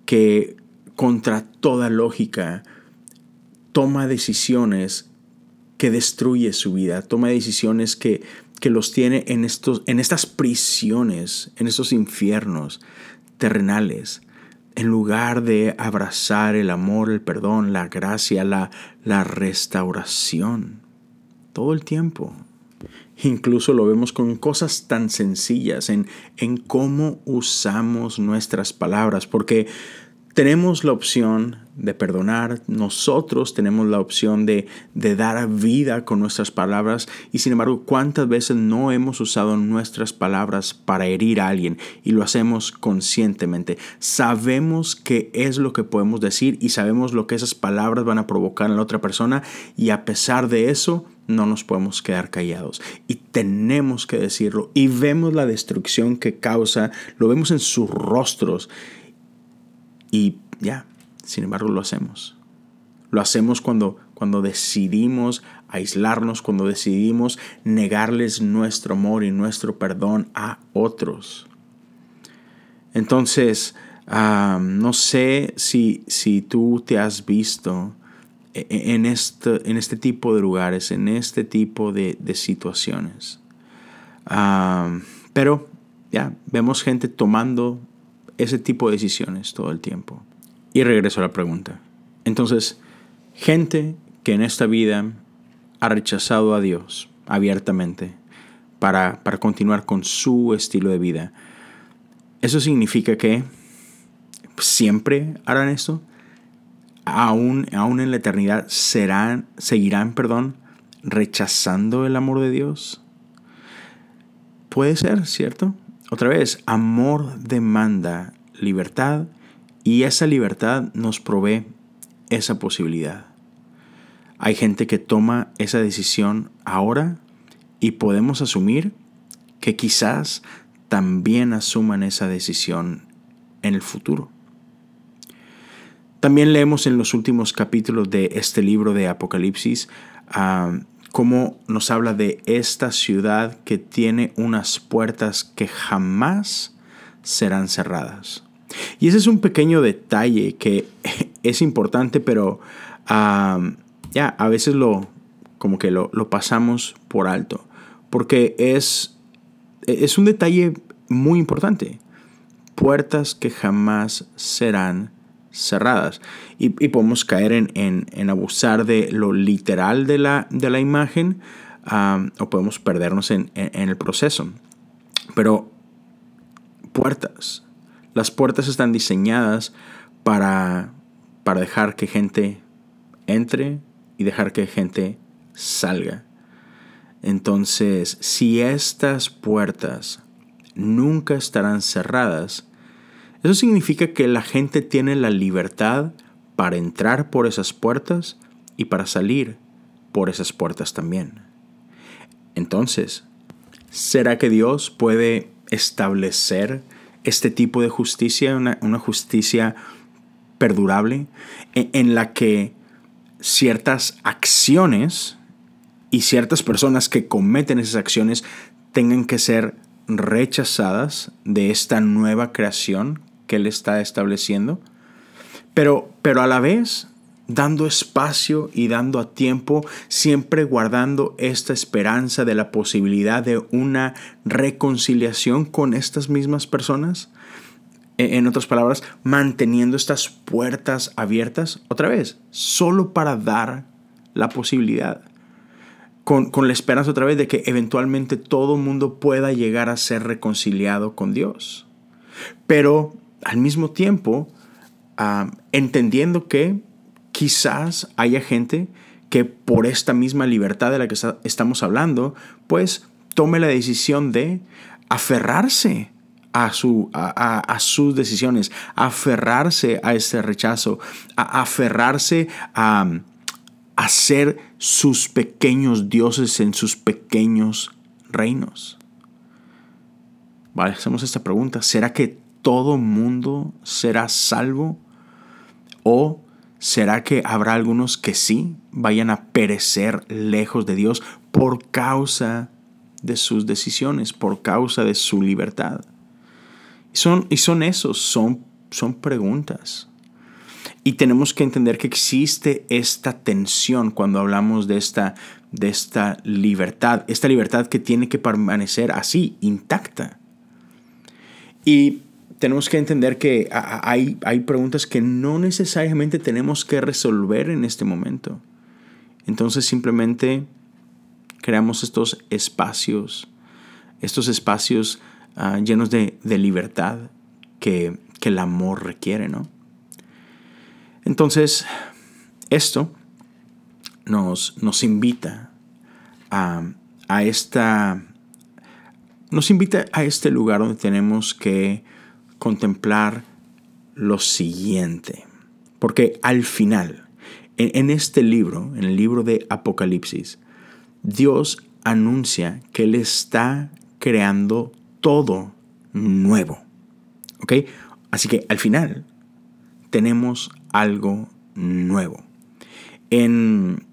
que contra toda lógica toma decisiones que destruye su vida, toma decisiones que, que los tiene en, estos, en estas prisiones, en estos infiernos terrenales, en lugar de abrazar el amor, el perdón, la gracia, la, la restauración, todo el tiempo. Incluso lo vemos con cosas tan sencillas, en, en cómo usamos nuestras palabras, porque tenemos la opción de perdonar, nosotros tenemos la opción de, de, dar vida con nuestras palabras y sin embargo cuántas veces no hemos usado nuestras palabras para herir a alguien y lo hacemos conscientemente. Sabemos qué es lo que podemos decir y sabemos lo que esas palabras van a provocar en la otra persona y a pesar de eso no nos podemos quedar callados y tenemos que decirlo y vemos la destrucción que causa, lo vemos en sus rostros y ya, sin embargo lo hacemos. Lo hacemos cuando, cuando decidimos aislarnos, cuando decidimos negarles nuestro amor y nuestro perdón a otros. Entonces, no sé si, si tú te has visto e, e, en este, en este tipo de lugares, en este tipo de, situaciones. pero ya, vemos gente tomando ese tipo de decisiones todo el tiempo. Y regreso a la pregunta. Entonces, gente que en esta vida ha rechazado a Dios abiertamente para, para continuar con su estilo de vida, ¿eso significa que siempre harán esto? Aún, aún en la eternidad serán, seguirán, perdón, rechazando el amor de Dios? Puede ser, ¿cierto? Otra vez, amor demanda libertad y esa libertad nos provee esa posibilidad. Hay gente que toma esa decisión ahora y podemos asumir que quizás también asuman esa decisión en el futuro. También leemos en los últimos capítulos de este libro de Apocalipsis ah, cómo nos habla de esta ciudad que tiene unas puertas que jamás serán cerradas. Y ese es un pequeño detalle que [LAUGHS] es importante, pero ya a veces lo como que lo, lo, pasamos por alto, porque es, es un detalle muy importante. Puertas que jamás serán cerradas. Y, podemos caer en, abusar de lo literal de la, de la imagen o podemos perdernos en, el proceso. Pero puertas. Las puertas están diseñadas para, para dejar que gente entre y dejar que gente salga. Entonces, si estas puertas nunca estarán cerradas, eso significa que la gente tiene la libertad para entrar por esas puertas y para salir por esas puertas también. Entonces, ¿será que Dios puede establecer este tipo de justicia, una, justicia perdurable, en, en la que ciertas acciones y ciertas personas que cometen esas acciones tengan que ser rechazadas de esta nueva creación que Él está estableciendo, pero, pero a la vez dando espacio y dando a tiempo, siempre guardando esta esperanza de la posibilidad de una reconciliación con estas mismas personas. E, en otras palabras, manteniendo estas puertas abiertas, otra vez, solo para dar la posibilidad. Con, con la esperanza otra vez de que eventualmente todo mundo pueda llegar a ser reconciliado con Dios. Pero al mismo tiempo ah, entendiendo que quizás haya gente que por esta misma libertad de la que estamos hablando, pues tome la decisión de aferrarse a, su, a, sus decisiones, aferrarse a este rechazo, a aferrarse a, a ser sus pequeños dioses en sus pequeños reinos. Vale, hacemos esta pregunta. ¿Será que todo mundo será salvo? ¿O será que habrá algunos que sí vayan a perecer lejos de Dios por causa de sus decisiones, por causa de su libertad. Y son, y son esos, son, son preguntas. Y tenemos que entender que existe esta tensión cuando hablamos de esta, de esta libertad, esta libertad que tiene que permanecer así, intacta. Y tenemos que entender que hay, hay preguntas que no necesariamente tenemos que resolver en este momento. Entonces simplemente creamos estos espacios, estos espacios ah, llenos de, libertad que, el amor requiere, ¿no? Entonces, esto nos, nos invita a, a, esta... Nos invita a este lugar donde tenemos que contemplar lo siguiente. Porque al final, en, este libro, en el libro de Apocalipsis, Dios anuncia que Él está creando todo nuevo. ¿Ok? Así que al final tenemos algo nuevo. En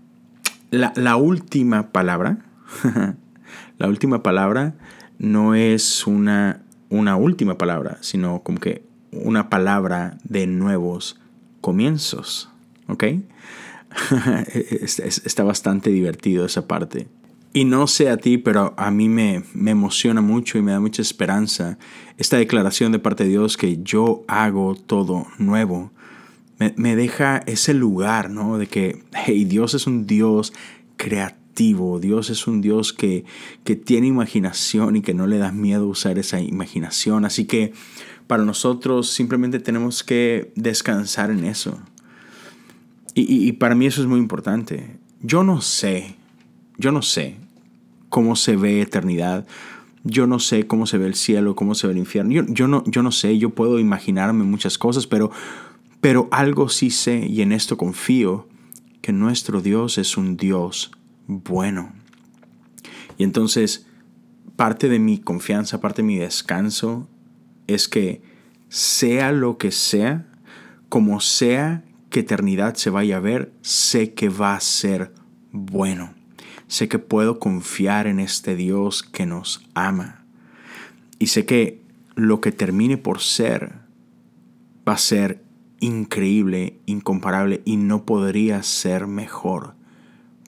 la, la última palabra, [LAUGHS] la última palabra no es una una última palabra, sino como que una palabra de nuevos comienzos. ¿Ok? [LAUGHS] Está bastante divertido esa parte. Y no sé a ti, pero a mí me, me, emociona mucho y me da mucha esperanza esta declaración de parte de Dios que yo hago todo nuevo. Me, me deja ese lugar, ¿no? De que, hey, Dios es un Dios creativo Dios es un Dios que, que tiene imaginación y que no le da miedo usar esa imaginación. Así que para nosotros simplemente tenemos que descansar en eso. Y, para mí eso es muy importante. Yo no sé, yo no sé cómo se ve eternidad. Yo no sé cómo se ve el cielo, cómo se ve el infierno. Yo, yo, no, yo no sé, yo puedo imaginarme muchas cosas, pero, pero algo sí sé y en esto confío, que nuestro Dios es un Dios bueno. Y entonces, parte de mi confianza, parte de mi descanso, es que sea lo que sea, como sea que eternidad se vaya a ver, sé que va a ser bueno. Sé que puedo confiar en este Dios que nos ama. Y sé que lo que termine por ser va a ser increíble, incomparable y no podría ser mejor.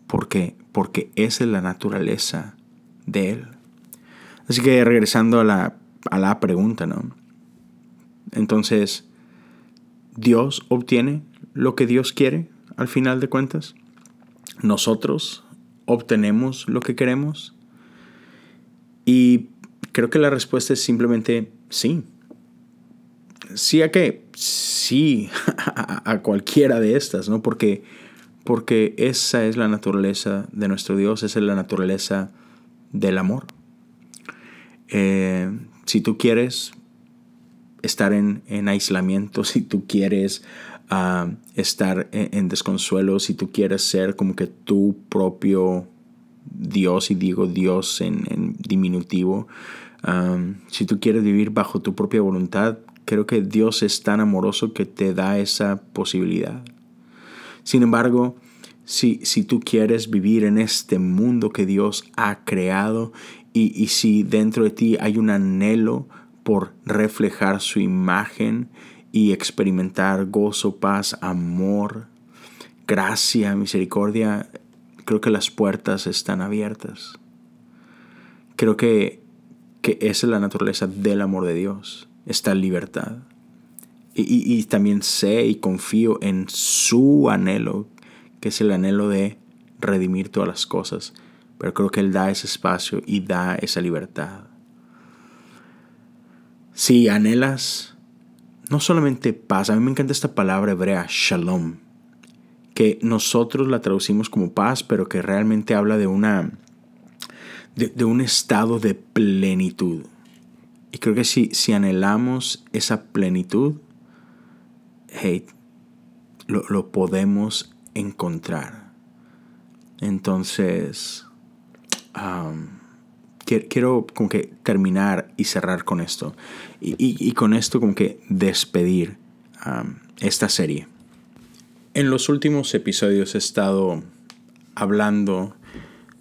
Porque porque esa es la naturaleza de Él. Así que regresando a la, a la pregunta, ¿no? Entonces, ¿Dios obtiene lo que Dios quiere al final de cuentas? ¿Nosotros obtenemos lo que queremos? Y creo que la respuesta es simplemente sí. Sí a qué? Sí [LAUGHS] a, cualquiera de estas, ¿no? Porque porque esa es la naturaleza de nuestro Dios, esa es la naturaleza del amor. Eh, si tú quieres estar en, aislamiento, [LAUGHS] si tú quieres ah, estar en, desconsuelo, si tú quieres ser como que tu propio Dios, y digo Dios en, diminutivo, ah, si tú quieres vivir bajo tu propia voluntad, creo que Dios es tan amoroso que te da esa posibilidad. Sin embargo, si, si tú quieres vivir en este mundo que Dios ha creado y, y si dentro de ti hay un anhelo por reflejar su imagen y experimentar gozo, paz, amor, gracia, misericordia, creo que las puertas están abiertas. Creo que, que esa es la naturaleza del amor de Dios, esta libertad. Y, también sé y confío en su anhelo, que es el anhelo de redimir todas las cosas. Pero creo que Él da ese espacio y da esa libertad. Si anhelas, no solamente paz, a mí me encanta esta palabra hebrea, shalom, que nosotros la traducimos como paz, pero que realmente habla de una de, un estado de plenitud. Y creo que si, si anhelamos esa plenitud, hey, lo, podemos encontrar. Entonces, quiero, como que terminar y cerrar con esto. Y, con esto como que despedir esta serie. En los últimos episodios he estado hablando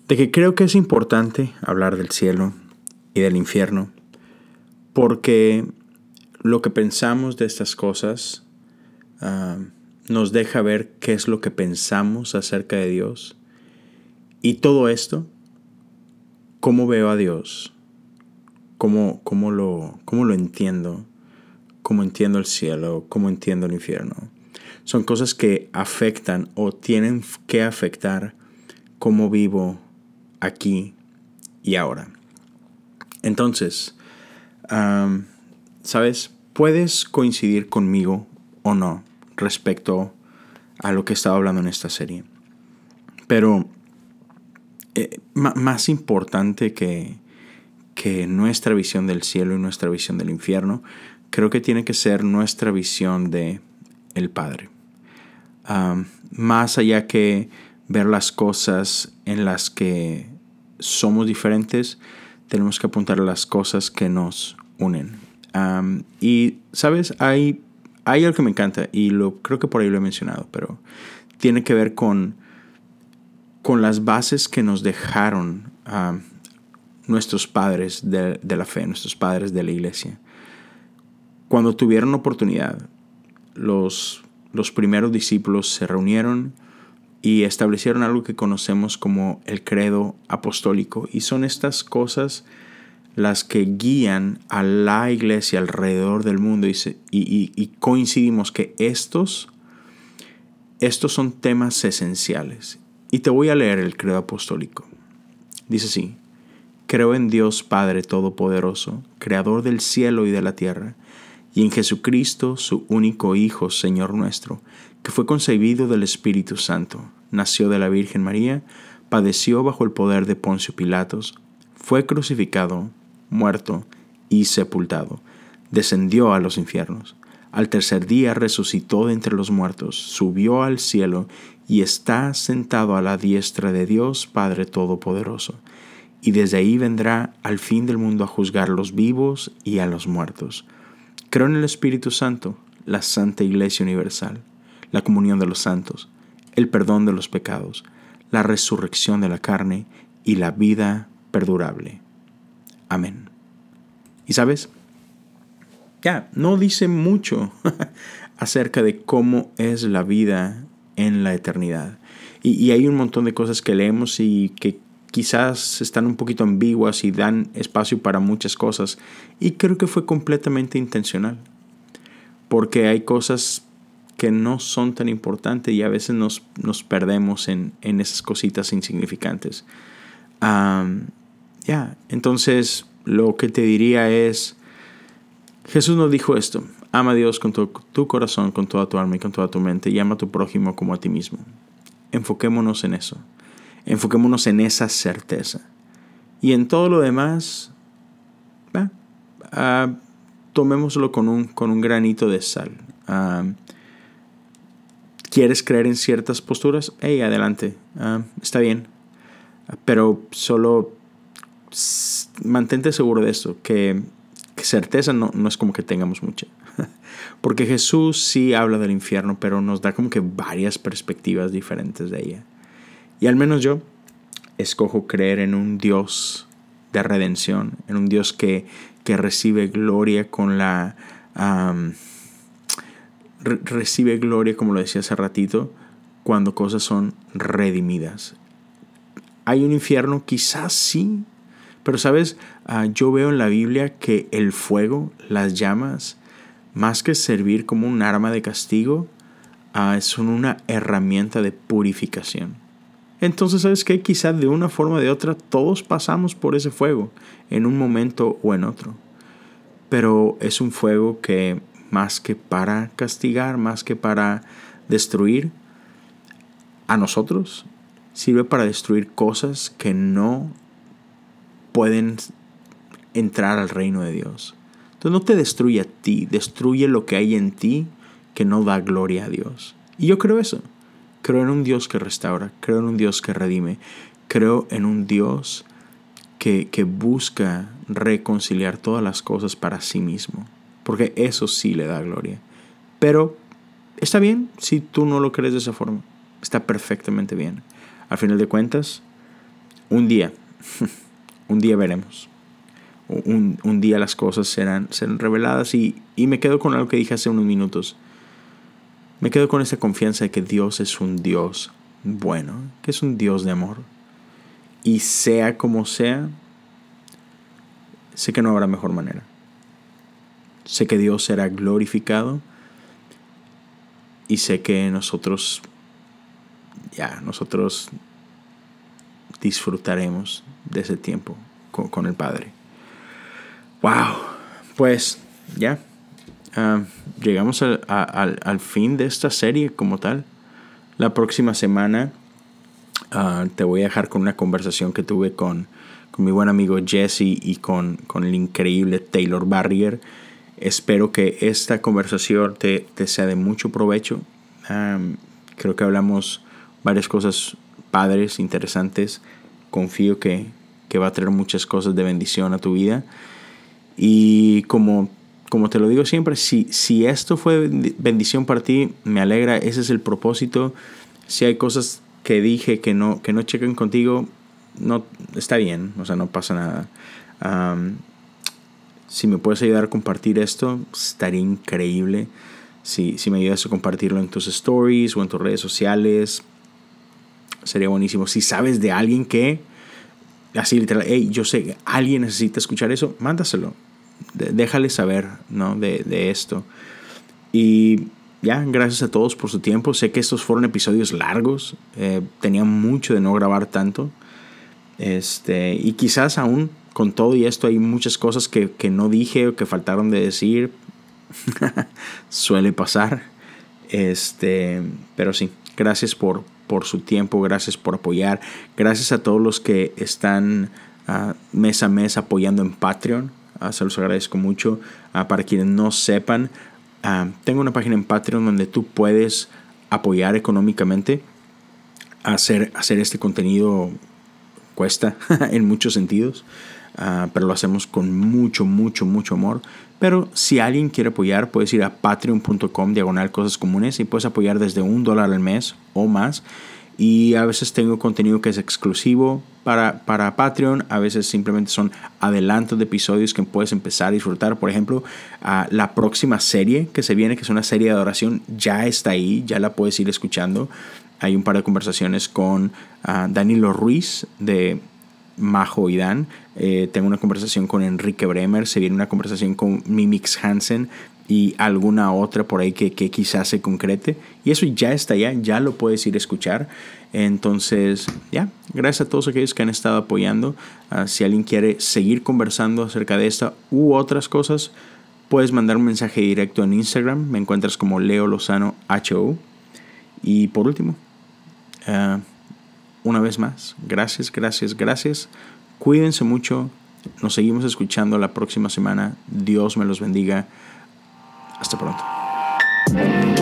de que creo que es importante hablar del cielo y del infierno, porque lo que pensamos de estas cosas ah, nos deja ver qué es lo que pensamos acerca de Dios. Y todo esto, cómo veo a Dios, cómo, cómo, lo, cómo lo entiendo, cómo entiendo el cielo, cómo entiendo el infierno. Son cosas que afectan o tienen que afectar cómo vivo aquí y ahora. Entonces, ¿sabes? Puedes coincidir conmigo o no respecto a lo que he estado hablando en esta serie. Pero eh, más importante que, que nuestra visión del cielo y nuestra visión del infierno, creo que tiene que ser nuestra visión de el Padre. más allá que ver las cosas en las que somos diferentes, tenemos que apuntar a las cosas que nos unen. y, ¿sabes? Hay, hay algo que me encanta y lo, creo que por ahí lo he mencionado, pero tiene que ver con, con las bases que nos dejaron nuestros padres de, de, la fe, nuestros padres de la iglesia. Cuando tuvieron oportunidad, los, los primeros discípulos se reunieron y establecieron algo que conocemos como el credo apostólico. Y son estas cosas las que guían a la iglesia alrededor del mundo y, coincidimos que estos, estos son temas esenciales. Y te voy a leer el credo apostólico. Dice así, creo en Dios Padre Todopoderoso, Creador del cielo y de la tierra, y en Jesucristo, su único Hijo, Señor nuestro, que fue concebido del Espíritu Santo, nació de la Virgen María, padeció bajo el poder de Poncio Pilatos, fue crucificado, muerto y sepultado, descendió a los infiernos. Al tercer día resucitó de entre los muertos, subió al cielo y está sentado a la diestra de Dios Padre Todopoderoso. Y desde ahí vendrá al fin del mundo a juzgar a los vivos y a los muertos. Creo en el Espíritu Santo, la Santa Iglesia Universal la comunión de los santos, el perdón de los pecados, la resurrección de la carne y la vida perdurable. Amén. Y sabes, ya, no dice mucho [LAUGHS] acerca de cómo es la vida en la eternidad. Y, hay un montón de cosas que leemos y que quizás están un poquito ambiguas y dan espacio para muchas cosas. Y creo que fue completamente intencional. Porque hay cosas que no son tan importantes y a veces nos, nos perdemos en, en, esas cositas insignificantes. ya, entonces lo que te diría es, Jesús nos dijo esto, ama a Dios con tu, corazón, con toda tu alma y con toda tu mente y ama a tu prójimo como a ti mismo. Enfoquémonos en eso, enfoquémonos en esa certeza. Y en todo lo demás, uh, tomémoslo con un, con un granito de sal quieres creer en ciertas posturas, hey, adelante, ah, está bien. Pero solo mantente seguro de esto, que, certeza no, no, es como que tengamos mucha. [LAUGHS] Porque Jesús sí habla del infierno, pero nos da como que varias perspectivas diferentes de ella. Y al menos yo escojo creer en un Dios de redención, en un Dios que, que recibe gloria con la recibe gloria, como lo decía hace ratito, cuando cosas son redimidas. ¿Hay un infierno? Quizás sí, pero sabes, ah, yo veo en la Biblia que el fuego, las llamas, más que servir como un arma de castigo, uh, son una herramienta de purificación. Entonces, ¿sabes qué? Quizás de una forma o de otra todos pasamos por ese fuego en un momento o en otro. Pero es un fuego que más que para castigar, más que para destruir a nosotros, sirve para destruir cosas que no pueden entrar al reino de Dios. Entonces no te destruye a ti, destruye lo que hay en ti que no da gloria a Dios. Y yo creo eso. Creo en un Dios que restaura, creo en un Dios que redime, creo en un Dios que, que busca reconciliar todas las cosas para sí mismo porque eso sí le da gloria. Pero está bien si tú no lo crees de esa forma. Está perfectamente bien. Al final de cuentas, un día, [LAUGHS] un día veremos. Un, un, día las cosas serán, serán reveladas y, y me quedo con algo que dije hace unos minutos. Me quedo con esta confianza de que Dios es un Dios bueno, que es un Dios de amor. Y sea como sea, sé que no habrá mejor manera. Sé que Dios será glorificado y sé que nosotros, ya, nosotros disfrutaremos de ese tiempo con, el Padre. ¡Wow! Pues ya, ah, llegamos al, fin de esta serie como tal. La próxima semana ah, te voy a dejar con una conversación que tuve con, mi buen amigo Jesse y con, con el increíble Taylor Barrier. Espero que esta conversación te, sea de mucho provecho. creo que hablamos varias cosas padres, interesantes. Confío que, va a traer muchas cosas de bendición a tu vida. Y como, como te lo digo siempre, si, si esto fue bendición para ti, me alegra. Ese es el propósito. Si hay cosas que dije que no, que no chequen contigo, no, está bien, o sea, no pasa nada. si me puedes ayudar a compartir esto, estaría increíble. Si, si me ayudas a compartirlo en tus stories o en tus redes sociales, sería buenísimo. Si sabes de alguien que, así literal, hey, yo sé, alguien necesita escuchar eso, mándaselo. déjale saber, ¿no? De, de esto. Y ya, gracias a todos por su tiempo. Sé que estos fueron episodios largos. Eh, tenía mucho de no grabar tanto. Este, y quizás aún con todo y esto hay muchas cosas que, que no dije o que faltaron de decir. [LAUGHS] Suele pasar. Este, pero sí, gracias por, por su tiempo, gracias por apoyar. Gracias a todos los que están uh, mes a mes apoyando en Patreon. Uh, se los agradezco mucho. Uh, para quienes no sepan, tengo una página en Patreon donde tú puedes apoyar económicamente. Hacer, hacer este contenido cuesta [LAUGHS] en muchos sentidos, pero lo hacemos con mucho, mucho, mucho amor. Pero si alguien quiere apoyar, puedes ir a patreon.com diagonal cosas comunes y puedes apoyar desde un dólar al mes o más. Y a veces tengo contenido que es exclusivo para, para Patreon, a veces simplemente son adelantos de episodios que puedes empezar a disfrutar. Por ejemplo, la próxima serie que se viene, que es una serie de adoración, ya está ahí, ya la puedes ir escuchando. Hay un par de conversaciones con Danilo Ruiz de Majo y Dan. Eh, tengo una conversación con Enrique Bremer. Se viene una conversación con Mimix Hansen y alguna otra por ahí que, quizás se concrete. Y eso ya está allá, ya lo puedes ir a escuchar. Entonces, ya, gracias a todos aquellos que han estado apoyando. Ah, si alguien quiere seguir conversando acerca de esta u otras cosas, puedes mandar un mensaje directo en Instagram. Me encuentras como Leo Lozano HO. Y por último, ah, una vez más, gracias, gracias, gracias. Cuídense mucho. Nos seguimos escuchando la próxima semana. Dios me los bendiga. Hasta pronto.